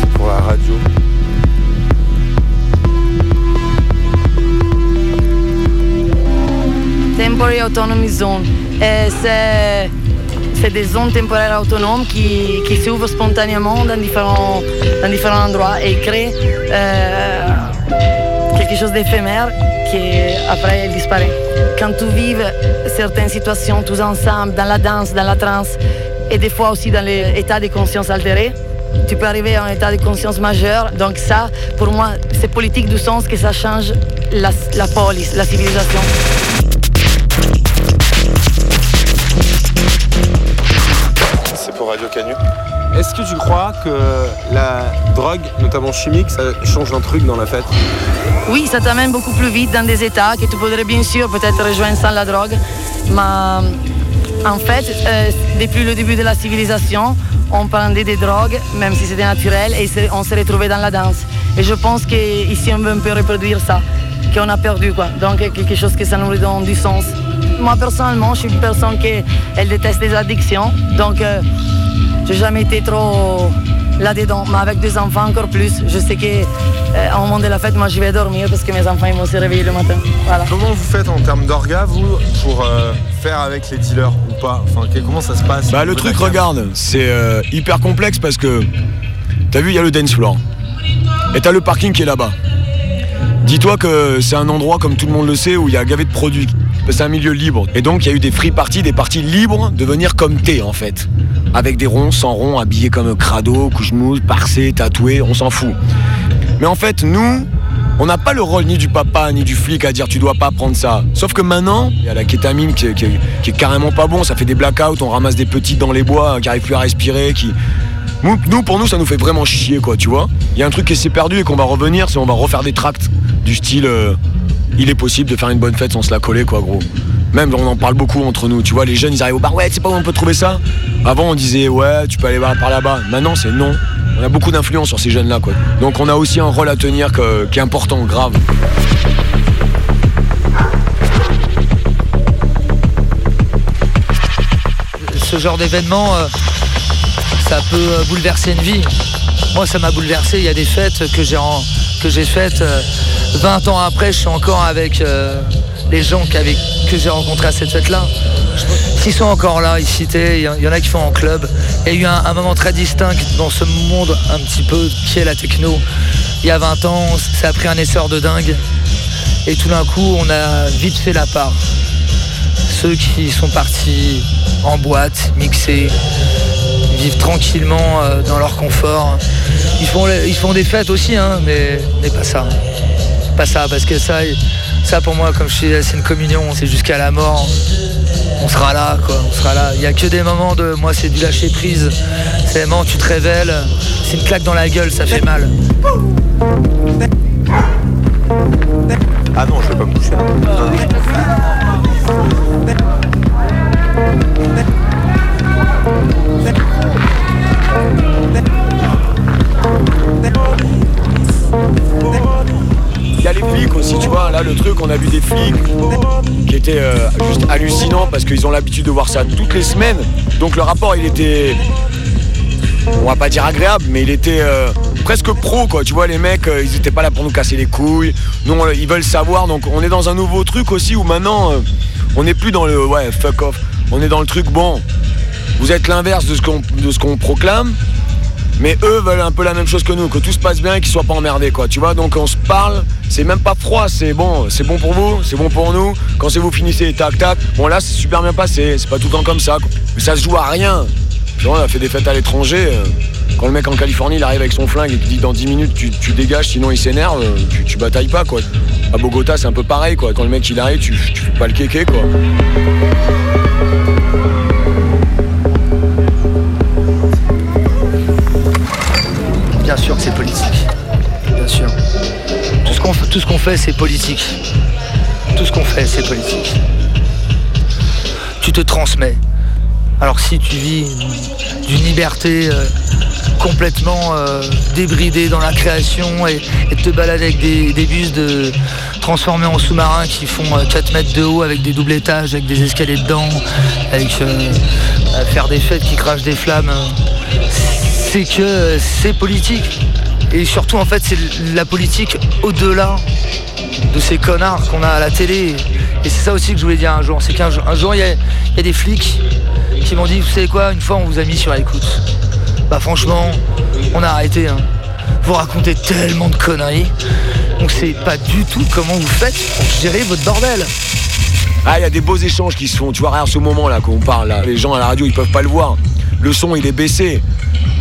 C'est pour la radio. autonomy zone. Et c'est, c'est des zones temporaires autonomes qui, qui s'ouvrent spontanément dans différents, dans différents endroits et créent euh, quelque chose d'éphémère qui après disparaît. Quand tu vives certaines situations tous ensemble, dans la danse, dans la trance, et des fois aussi dans l'état de conscience altéré, tu peux arriver à un état de conscience majeur. Donc ça, pour moi, c'est politique du sens que ça change la, la police, la civilisation. Est-ce que tu crois que la drogue, notamment chimique, ça change un truc dans la fête? Oui, ça t'amène beaucoup plus vite dans des états que tu pourrais bien sûr peut-être rejoindre sans la drogue. Mais en fait, euh, depuis le début de la civilisation, on prenait des drogues, même si c'était naturel, et on se retrouvait dans la danse. Et je pense qu'ici, on veut un peu reproduire ça, qu'on a perdu, quoi. Donc, quelque chose que ça nous redonne du sens. Moi, personnellement, je suis une personne qui elle déteste les addictions, donc euh, j'ai jamais été trop là-dedans. Mais avec des enfants, encore plus. Je sais qu'au moment de la fête, moi, je vais dormir parce que mes enfants, ils vont se réveiller le matin. Voilà. Comment vous faites en termes d'orga, vous, pour euh, faire avec les dealers ou pas? Enfin, que- comment ça se passe? Bah le truc regarde, c'est euh, hyper complexe parce que t'as vu il y a le dance floor et t'as le parking qui est là-bas. Dis-toi que c'est un endroit comme tout le monde le sait où il y a gavé de produits. C'est un milieu libre et donc il y a eu des free parties, des parties libres de venir comme t'es en fait, avec des ronds, sans ronds, habillés comme crado, couche-mousse, parcés, tatoués, on s'en fout. Mais en fait nous, on n'a pas le rôle ni du papa ni du flic à dire tu dois pas prendre ça. Sauf que maintenant, il y a la kétamine qui est, carrément pas bon, ça fait des blackouts, on ramasse des petites dans les bois qui arrivent plus à respirer, qui. Nous, nous, pour nous, ça nous fait vraiment chier, quoi, tu vois. Il y a un truc qui s'est perdu et qu'on va revenir, c'est on va refaire des tracts du style euh, il est possible de faire une bonne fête sans se la coller, quoi, gros. Même, on en parle beaucoup entre nous, tu vois. Les jeunes, ils arrivent au bar, ouais, sais pas où on peut trouver ça Avant, on disait, ouais, tu peux aller par par là-bas. Maintenant, c'est non. On a beaucoup d'influence sur ces jeunes-là, quoi. Donc, on a aussi un rôle à tenir qui est important, grave. ce genre d'événement, euh, ça peut euh, bouleverser une vie. Moi, ça m'a bouleversé. Il y a des fêtes que j'ai en- que j'ai faites euh, 20 ans après. Je suis encore avec euh, les gens que j'ai rencontrés à cette fête-là. S'ils sont encore là, en- il y en a qui font en club. Il y a eu un, un moment très distinct dans ce monde un petit peu qui est la techno. Il y a 20 ans, ça a pris un essor de dingue. Et tout d'un coup, on a vite fait la part ceux qui sont partis en boîte, mixés, vivent tranquillement euh, dans leur confort. Ils font, ils font des fêtes aussi, hein, mais, mais pas ça. Pas ça, parce que ça, ça pour moi, comme je suis c'est une communion, c'est jusqu'à la mort. On sera là, quoi, on sera là. Il n'y a que des moments de, moi, c'est du lâcher prise. C'est où tu te révèles, c'est une claque dans la gueule, ça fait mal. Ah non, je vais pas me coucher. Le truc, on a vu des flics qui étaient euh, juste hallucinants parce qu'ils ont l'habitude de voir ça toutes les semaines. Donc le rapport, il était, on va pas dire agréable, mais il était euh, presque pro, quoi. Tu vois, les mecs, euh, ils étaient pas là pour nous casser les couilles. Nous, ils veulent savoir. Donc on est dans un nouveau truc aussi où maintenant, on n'est plus dans le ouais fuck off. On est dans le truc bon. Vous êtes l'inverse de ce qu'on de ce qu'on proclame. Mais eux veulent un peu la même chose que nous, que tout se passe bien et qu'ils soient pas emmerdés, quoi. Tu vois, donc on se parle, c'est même pas froid, c'est bon, c'est bon pour vous, c'est bon pour nous. Quand c'est vous finissez, tac tac. Bon là, c'est super bien passé, c'est pas tout le temps comme ça. Mais ça se joue à rien. Tu vois, on a fait des fêtes à l'étranger. euh, quand le mec en Californie, il arrive avec son flingue et qu'il dit dans 10 minutes, tu, tu dégages, sinon il s'énerve, euh, tu, tu batailles pas, quoi. À Bogota, c'est un peu pareil, quoi. Quand le mec il arrive, tu, tu fais pas le kéké, quoi. Que c'est politique. Bien sûr. Tout ce qu'on ce qu'on fait, c'est politique. Tout ce qu'on fait, c'est politique. Tu te transmets. Alors si tu vis d'une liberté euh, complètement euh, débridée dans la création et, et te balades avec des, des bus de, transformés en sous-marins qui font euh, 4 mètres de haut avec des doubles étages, avec des escaliers dedans, avec euh, faire des fêtes qui crachent des flammes, euh, c'est que c'est politique. Et surtout en fait c'est la politique au-delà de ces connards qu'on a à la télé Et c'est ça aussi que je voulais dire un jour. C'est qu'un jour, il y a, des flics qui m'ont dit, vous savez quoi, une fois on vous a mis sur écoute. Bah franchement, on a arrêté. Hein. Vous racontez tellement de conneries. Donc c'est pas du tout comment vous faites pour gérer votre bordel. Ah, il y a des beaux échanges qui se font. Tu vois, regarde ce moment là qu'on parle là. Les gens à la radio, ils peuvent pas le voir. Le son, il est baissé.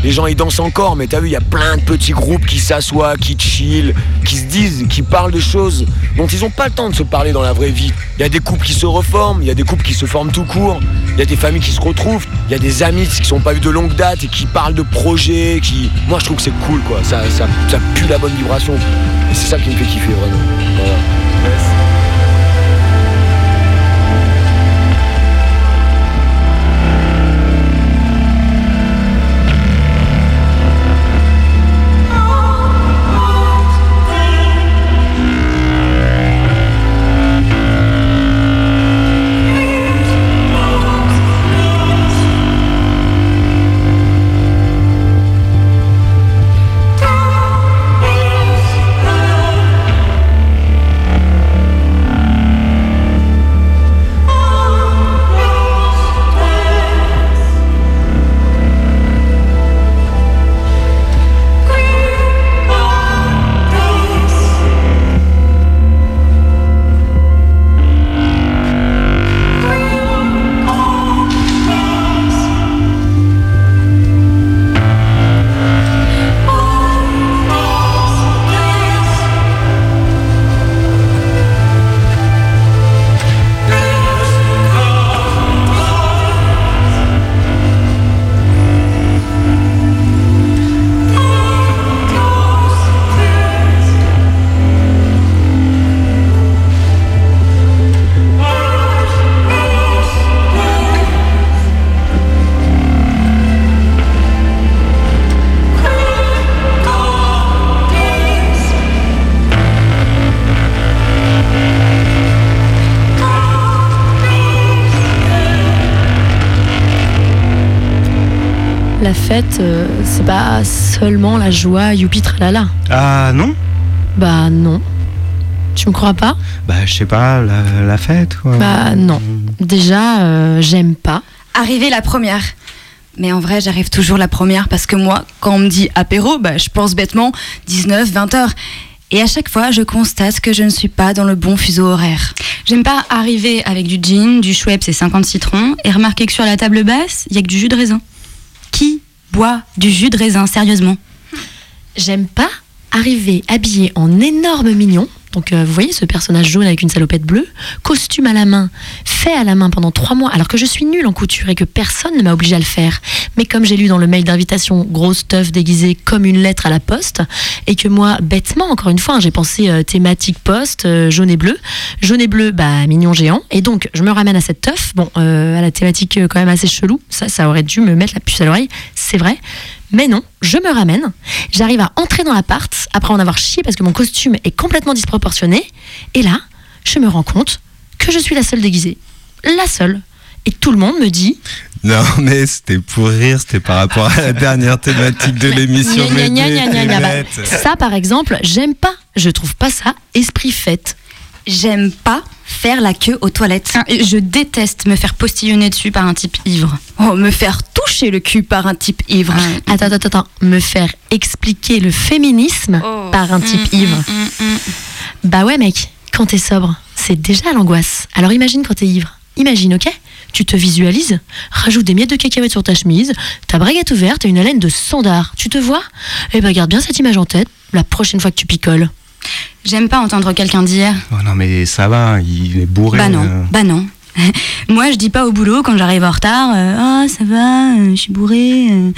Les gens, ils dansent encore, mais t'as vu, il y a plein de petits groupes qui s'assoient, qui chill, qui se disent, qui parlent de choses dont ils ont pas le temps de se parler dans la vraie vie. Il y a des couples qui se reforment, il y a des couples qui se forment tout court, il y a des familles qui se retrouvent, il y a des amis qui sont pas vus de longue date et qui parlent de projets, qui. Moi, je trouve que c'est cool, quoi. Ça, ça, ça pue la bonne vibration. Et c'est ça qui me fait kiffer, vraiment. Fête, euh, c'est pas seulement la joie, youpi tralala. Ah non? Bah non. Tu me crois pas? Bah je sais pas, la, la fête quoi. Bah non. Déjà, euh, j'aime pas. Arriver la première. Mais en vrai, j'arrive toujours la première parce que moi, quand on me dit apéro, bah, je pense bêtement 19, 20 heures. Et à chaque fois, je constate que je ne suis pas dans le bon fuseau horaire. J'aime pas arriver avec du gin, du Schweppes et 50 citrons et remarquer que sur la table basse, il y a que du jus de raisin. Qui boit du jus de raisin, sérieusement J'aime pas arriver habillé en énorme mignon. Donc, euh, vous voyez ce personnage jaune avec une salopette bleue, costume à la main, fait à la main pendant trois mois, alors que je suis nulle en couture et que personne ne m'a obligé à le faire. Mais comme j'ai lu dans le mail d'invitation, grosse teuf déguisée comme une lettre à la poste, et que moi, bêtement, encore une fois, j'ai pensé euh, thématique poste, euh, jaune et bleu. Jaune et bleu, bah, mignon géant. Et donc, je me ramène à cette teuf, bon, à la thématique quand même assez chelou. Ça, ça aurait dû me mettre la puce à l'oreille, c'est vrai. Mais non, je me ramène. J'arrive à entrer dans l'appart après en avoir chié parce que mon costume est complètement disproportionné. Et là, je me rends compte que je suis la seule déguisée. La seule. Et tout le monde me dit Non, mais c'était pour rire, c'était par rapport à la dernière thématique de l'émission. Bah. Ça, par exemple, j'aime pas. Je trouve pas ça esprit fête. J'aime pas faire la queue aux toilettes. Ah, Je déteste me faire postillonner dessus par un type ivre. Oh, me faire toucher le cul par un type ivre. Attends, attends, attends. Me faire expliquer le féminisme Oh. par un type Mm, ivre. Bah ouais, mec, quand t'es sobre, c'est déjà l'angoisse. Alors imagine quand t'es ivre. Imagine, ok? Tu te visualises, rajoute des miettes de cacahuètes sur ta chemise, ta braguette ouverte et une haleine de sandar. Tu te vois? Eh ben garde bien cette image en tête la prochaine fois que tu picoles. J'aime pas entendre quelqu'un dire Oh non mais ça va, il est bourré. Bah non, euh. bah non. <laughs> Moi, je dis pas au boulot quand j'arrive en retard euh, Ah, ça va, euh, je suis bourré. euh.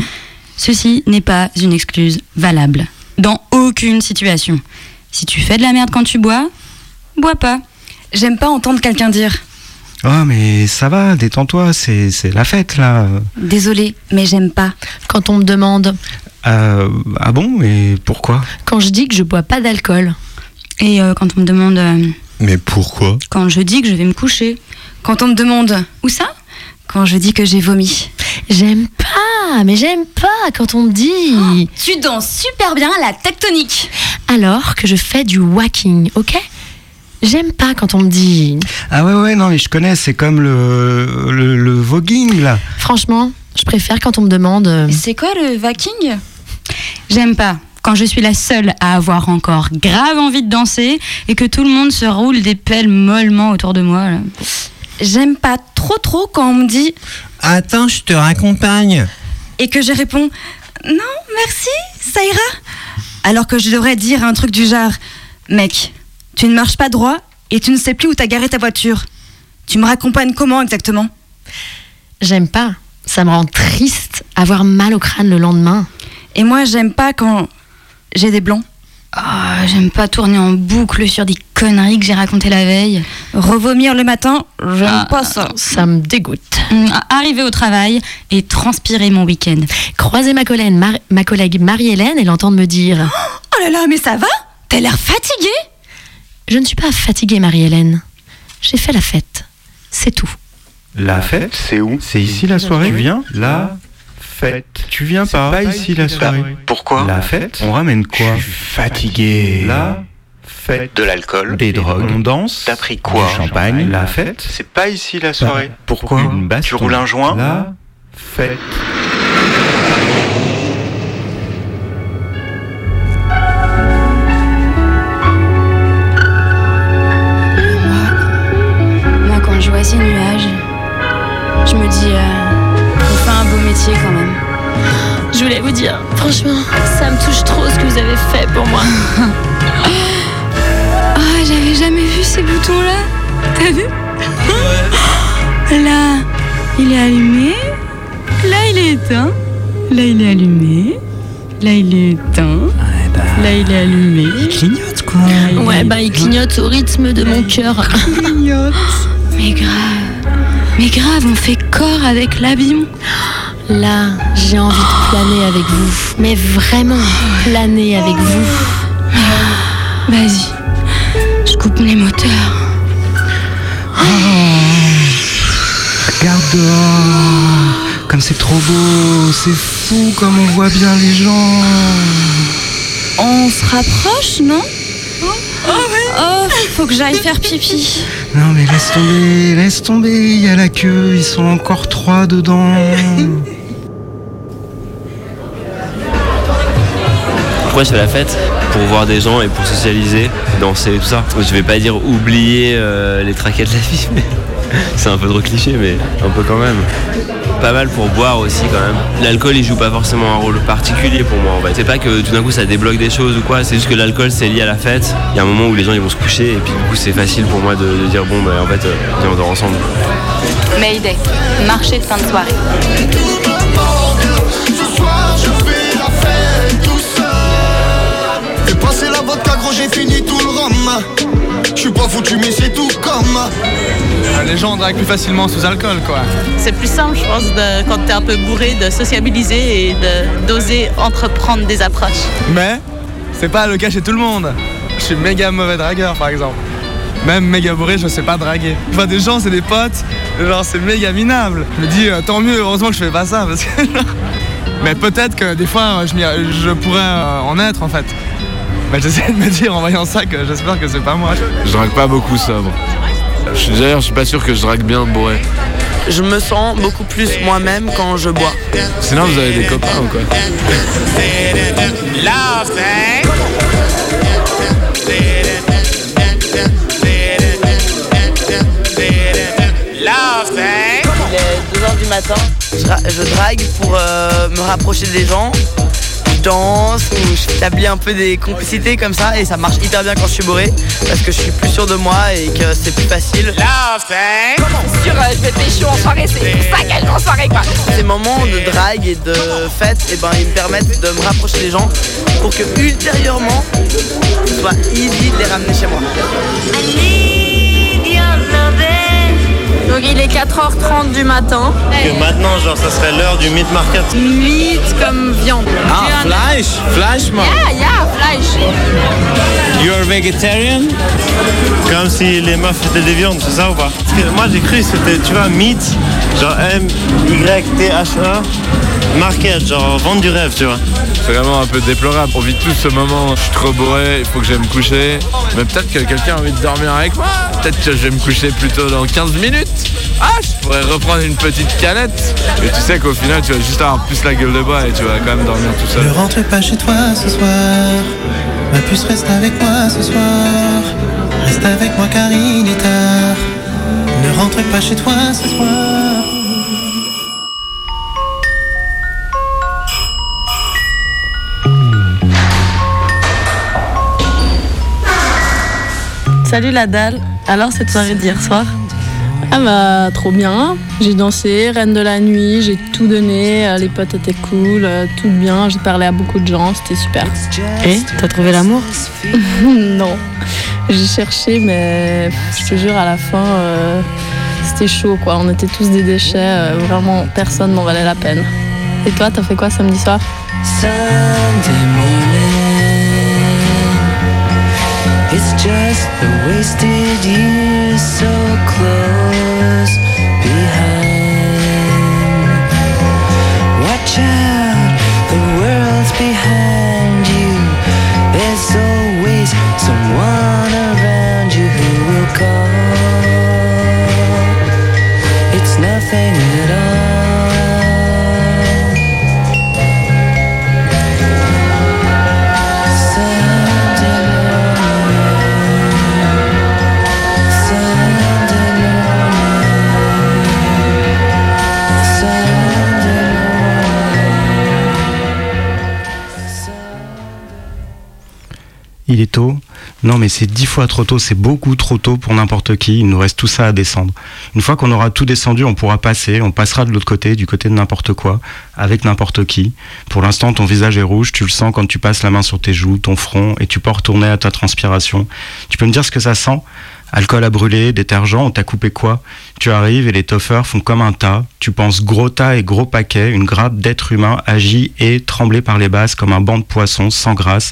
Ceci n'est pas une excuse valable. Dans aucune situation. Si tu fais de la merde quand tu bois, bois pas. J'aime pas entendre quelqu'un dire Oh mais ça va, détends-toi, c'est c'est la fête là. Désolé, mais j'aime pas. Quand on me demande Euh, ah bon Et pourquoi? Quand je dis que je bois pas d'alcool. Et euh, quand on me demande euh, Mais pourquoi? quand je dis que je vais me coucher. Quand on me demande Où ça? Quand je dis que j'ai vomi. J'aime pas, mais j'aime pas quand on me dit. Tu danses super bien la tectonique. Alors que je fais du walking, ok? J'aime pas quand on me dit. Ah ouais, ouais, non, mais je connais, c'est comme le, le, le voguing, là. Franchement, je préfère quand on me demande. euh, C'est quoi le vaking J'aime pas quand je suis la seule à avoir encore grave envie de danser et que tout le monde se roule des pelles mollement autour de moi. là. J'aime pas trop trop quand on me dit Attends, je te raccompagne. et que je réponds non, merci, ça ira. Alors que je devrais dire un truc du genre mec, tu ne marches pas droit et tu ne sais plus où t'as garé ta voiture. Tu me raccompagnes comment exactement? J'aime pas. Ça me rend triste avoir mal au crâne le lendemain. Et moi, j'aime pas quand j'ai des blancs. Ah, J'aime pas tourner en boucle sur des conneries que j'ai racontées la veille. Revomir le matin, j'aime Ah, pas ça. Ça me dégoûte. Hum, Arriver au travail et transpirer mon week-end. Croiser ma collègue, Mar- ma collègue Marie-Hélène et l'entendre me dire Oh là là, mais ça va? T'as l'air fatiguée? Je ne suis pas fatiguée, Marie-Hélène. J'ai fait la fête. C'est tout. La fête C'est où? C'est ici la soirée? Tu viens? La fête. Tu viens pas Pas ici la soirée. Pourquoi La fête On ramène quoi Fatigué. La fête. De l'alcool. Des drogues. On danse T'as pris quoi Du champagne. La fête. C'est pas ici la soirée. Pourquoi Une baston. Tu roules un joint La fête. Franchement, ça me touche trop ce que vous avez fait pour moi. <laughs> Ah, j'avais jamais vu ces boutons-là. T'as vu Là, il est allumé. Là, il est éteint. Là, il est allumé. Là, il est éteint. Là, il est allumé. Il clignote quoi. Ouais, bah il clignote au rythme de mon cœur. <laughs> Mais grave. Mais grave, on fait corps avec l'abîme. Là, j'ai envie de planer avec vous. Mais vraiment, planer avec vous. Vas-y. Je coupe les moteurs. Regarde dehors. Comme c'est trop beau. C'est fou comme on voit bien les gens. On se rapproche, non Oh, faut que j'aille faire pipi. Non mais laisse tomber, laisse tomber. Il y a la queue. Ils sont encore trois dedans. <laughs> Pourquoi je fais la fête Pour voir des gens et pour socialiser, danser et tout ça. Je vais pas dire oublier euh, les tracas de la vie, <laughs> mais c'est un peu trop cliché, mais un peu quand même. Pas mal pour boire aussi quand même. L'alcool il joue pas forcément un rôle particulier pour moi en fait. C'est pas que tout d'un coup ça débloque des choses ou quoi, c'est juste que l'alcool c'est lié à la fête. Il y a un moment où les gens ils vont se coucher et puis du coup c'est facile pour moi de, de dire bon bah en fait euh, viens on dort ensemble. Mayday. Marché de fin de soirée. Gros j'ai fini tout le rhum. Je suis pas foutu mais c'est tout comme. Les gens draguent plus facilement sous alcool, quoi. C'est plus simple, je pense, de, quand t'es un peu bourré, de sociabiliser et de- d'oser entreprendre des approches. Mais c'est pas le cas chez tout le monde. Je suis méga mauvais dragueur, par exemple. Même méga bourré, je sais pas draguer. Je vois des gens, c'est des potes, genre c'est méga minable. Je me dis, euh, tant mieux, heureusement que je fais pas ça, parce que genre- Mais peut-être que des fois, je pourrais euh, en être, en fait. Mais j'essaie de me dire en voyant ça que j'espère que c'est pas moi. Je drague pas beaucoup sobre. D'ailleurs, je suis pas sûr que je drague bien bourré. Je me sens beaucoup plus moi-même quand je bois. Sinon, vous avez des copains ou quoi? Il est 2h du matin, je drague pour euh, me rapprocher des gens. Je danse ou j'établis un peu des complicités comme ça et ça marche hyper bien quand je suis bourré parce que je suis plus sûr de moi et que c'est plus facile. Sur, euh, je vais pécho en soirée, c'est ça qu'elle en soirée quoi. Ces moments de drague et de fête, eh ben, ils me permettent de me rapprocher des gens pour que ultérieurement, ce soit easy de les ramener chez moi. 4h30 du matin. Que maintenant, genre, ça serait l'heure du meat market. Meat comme viande. Ah, un- Fleisch Fleisch, man Yeah, yeah, Fleisch. You're vegetarian? Comme si les meufs étaient des viandes, c'est ça ou pas? Parce que moi j'ai cru que c'était, tu vois, meat, genre M-Y-T-H-E, market, genre vendre du rêve, tu vois. C'est vraiment un peu déplorable. On vit tous ce moment, je suis trop bourré, il faut que j'aille me coucher. Mais peut-être que quelqu'un a envie de dormir avec moi. Peut-être que je vais me coucher plutôt dans 15 minutes. Ah, je pourrais reprendre une petite canette. Et tu sais qu'au final, tu vas juste avoir plus la gueule de bois et tu vas quand même dormir tout seul. Ne rentre pas chez toi ce soir. Ma puce reste avec moi ce soir. Reste avec moi car il est tard. Ne rentre pas chez toi ce soir. Salut la dalle. Alors cette soirée d'hier soir Ah bah trop bien. J'ai dansé, reine de la nuit, j'ai tout donné, euh, les potes étaient cool, euh, tout bien, j'ai parlé à beaucoup de gens, c'était super. Et t'as trouvé l'amour <laughs> Non. J'ai cherché mais je te jure à la fin euh, c'était chaud quoi, on était tous des déchets, euh, vraiment personne n'en valait la peine. Et toi t'as fait quoi samedi soir Sunday morning. It's just the wasted years so close Il est tôt. Non, mais c'est dix fois trop tôt. C'est beaucoup trop tôt pour n'importe qui. Il nous reste tout ça à descendre. Une fois qu'on aura tout descendu, on pourra passer. On passera de l'autre côté, du côté de n'importe quoi, avec n'importe qui. Pour l'instant, ton visage est rouge. Tu le sens quand tu passes la main sur tes joues, ton front, et tu peux retourner à ta transpiration. Tu peux me dire ce que ça sent? Alcool à brûler, détergent, on t'a coupé quoi? Tu arrives et les toffeurs font comme un tas. Tu penses gros tas et gros paquet, une grappe d'êtres humains agit et tremblé par les basses comme un banc de poissons sans grâce.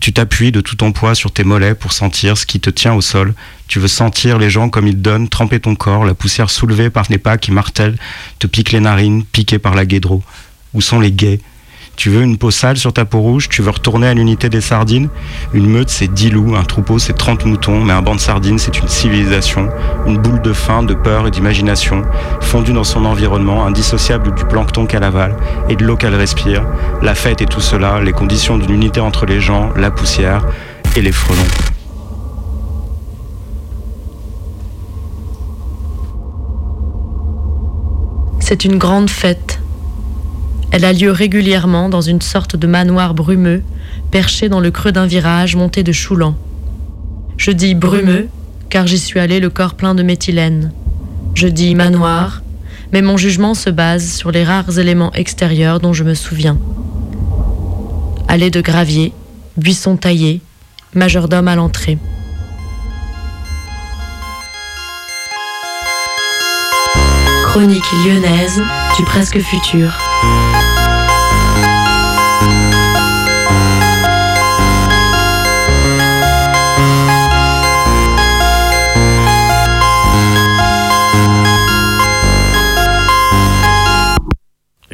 Tu t'appuies de tout ton poids sur tes mollets pour sentir ce qui te tient au sol. Tu veux sentir les gens comme ils donnent, tremper ton corps, la poussière soulevée par les pas qui martèlent, te pique les narines, piqué par la guédro. Où sont les gays? Tu veux une peau sale sur ta peau rouge, tu veux retourner à l'unité des sardines. Une meute, c'est 10 loups, un troupeau, c'est 30 moutons, mais un banc de sardines, c'est une civilisation. Une boule de faim, de peur et d'imagination, fondue dans son environnement, indissociable du plancton qu'elle avale et de l'eau qu'elle respire. La fête et tout cela, les conditions d'une unité entre les gens, la poussière et les frelons. C'est une grande fête. Elle a lieu régulièrement dans une sorte de manoir brumeux, perché dans le creux d'un virage monté de Choulan. Je dis brumeux, car j'y suis allé le corps plein de méthylène. Je dis manoir, mais mon jugement se base sur les rares éléments extérieurs dont je me souviens. Allée de gravier, buisson taillé, majordome à l'entrée. Chronique lyonnaise du presque futur.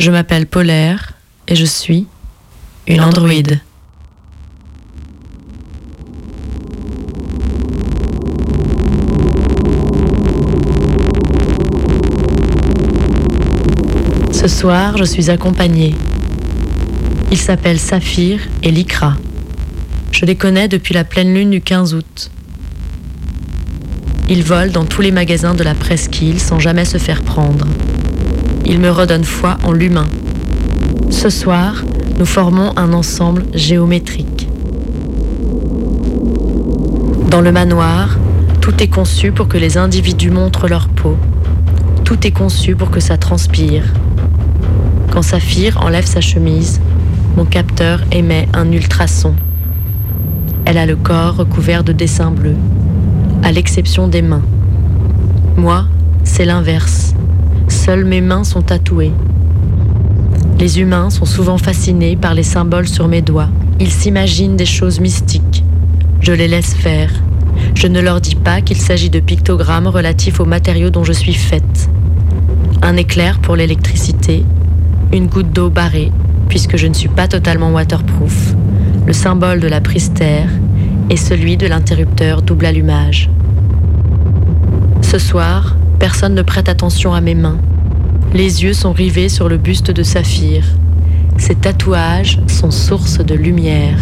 Je m'appelle Polaire et je suis une androïde. Ce soir, je suis accompagnée. Ils s'appellent Saphir et Likra. Je les connais depuis la pleine lune du 15 août. Ils volent dans tous les magasins de la presqu'île sans jamais se faire prendre. Ils me redonnent foi en l'humain. Ce soir, nous formons un ensemble géométrique. Dans le manoir, tout est conçu pour que les individus montrent leur peau. Tout est conçu pour que ça transpire. Quand Saphir enlève sa chemise, mon capteur émet un ultrason. Elle a le corps recouvert de dessins bleus, à l'exception des mains. Moi, c'est l'inverse. Seules mes mains sont tatouées. Les humains sont souvent fascinés par les symboles sur mes doigts. Ils s'imaginent des choses mystiques. Je les laisse faire. Je ne leur dis pas qu'il s'agit de pictogrammes relatifs aux matériaux dont je suis faite. Un éclair pour l'électricité, une goutte d'eau barrée, puisque je ne suis pas totalement waterproof, le symbole de la pristère et celui de l'interrupteur double allumage. Ce soir, personne ne prête attention à mes mains. Les yeux sont rivés sur le buste de Saphir. Ces tatouages sont source de lumière.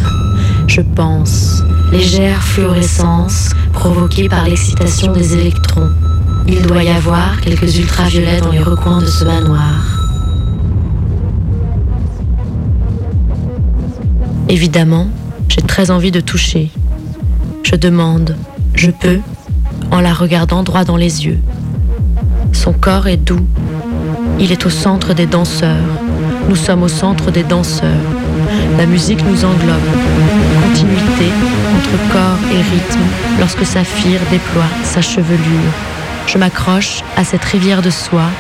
Je pense, légère fluorescence provoquée par l'excitation des électrons. Il doit y avoir quelques ultraviolets dans les recoins de ce manoir. Évidemment, j'ai très envie de toucher. Je demande, je peux, en la regardant droit dans les yeux. Son corps est doux. Il est au centre des danseurs. Nous sommes au centre des danseurs. La musique nous englobe. Continuité entre corps et rythme lorsque Saphir déploie sa chevelure. Je m'accroche à cette rivière de soie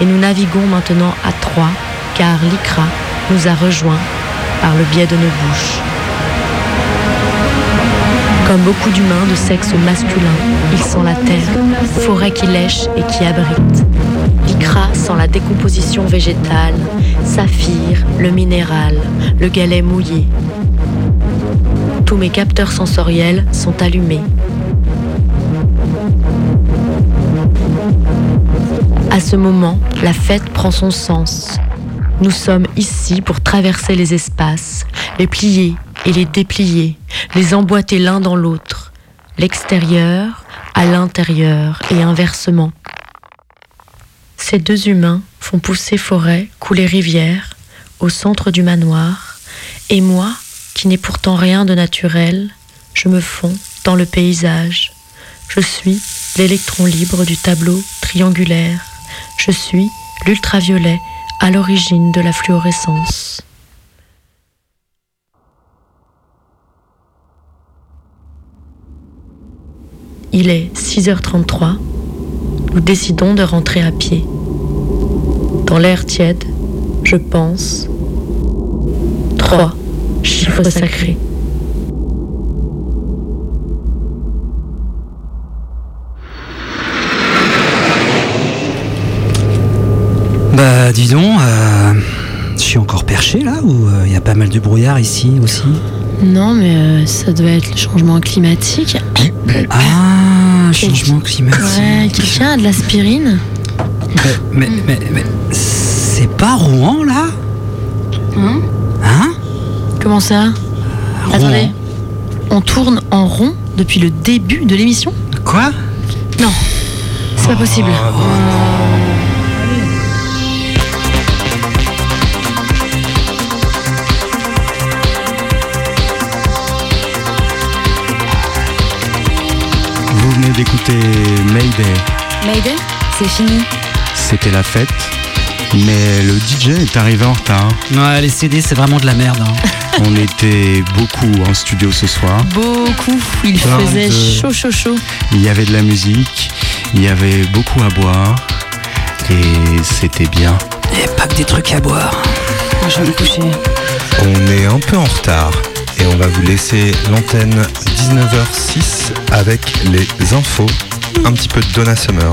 et nous naviguons maintenant à trois car l'Ikra nous a rejoints par le biais de nos bouches. Comme beaucoup d'humains de sexe masculin, ils sont la terre, forêt qui lèche et qui abrite. L'Ikra sent la décomposition végétale, saphir, le minéral, le galet mouillé. Tous mes capteurs sensoriels sont allumés. À ce moment, la fête prend son sens. Nous sommes ici pour traverser les espaces, les plier et les déplier, les emboîter l'un dans l'autre, l'extérieur à l'intérieur et inversement. Ces deux humains font pousser forêt, couler rivière, au centre du manoir, et moi, qui n'ai pourtant rien de naturel, je me fonds dans le paysage. Je suis l'électron libre du tableau triangulaire. Je suis l'ultraviolet à l'origine de la fluorescence. Il est 6h33. Nous décidons de rentrer à pied. Dans l'air tiède, je pense. Trois, chiffre sacré. Bah dis donc, euh, je suis encore perché là ou il y a pas mal de brouillard ici aussi? Non, mais euh, ça doit être le changement climatique. Ah, changement climatique. Ouais, quelqu'un a de l'aspirine Mais, mais, mais, mais c'est pas Rouen là? Hein? Hein? Comment ça? Rouen. Attendez. On tourne en rond depuis le début de l'émission? Quoi? Non, c'est pas possible. Vous venez d'écouter Mayday. Mayday, c'est fini. C'était la fête, mais le DJ est arrivé en retard. Ouais, les CD c'est vraiment de la merde. hein. <laughs> On était beaucoup en studio ce soir. Beaucoup. Il Plein faisait de- chaud, chaud, chaud. Il y avait de la musique, il y avait beaucoup à boire et c'était bien. Et pas que des trucs à boire. Je vais me coucher. On est un peu en retard et on va vous laisser l'antenne 19h06 avec les infos, un petit peu de Donna Summer.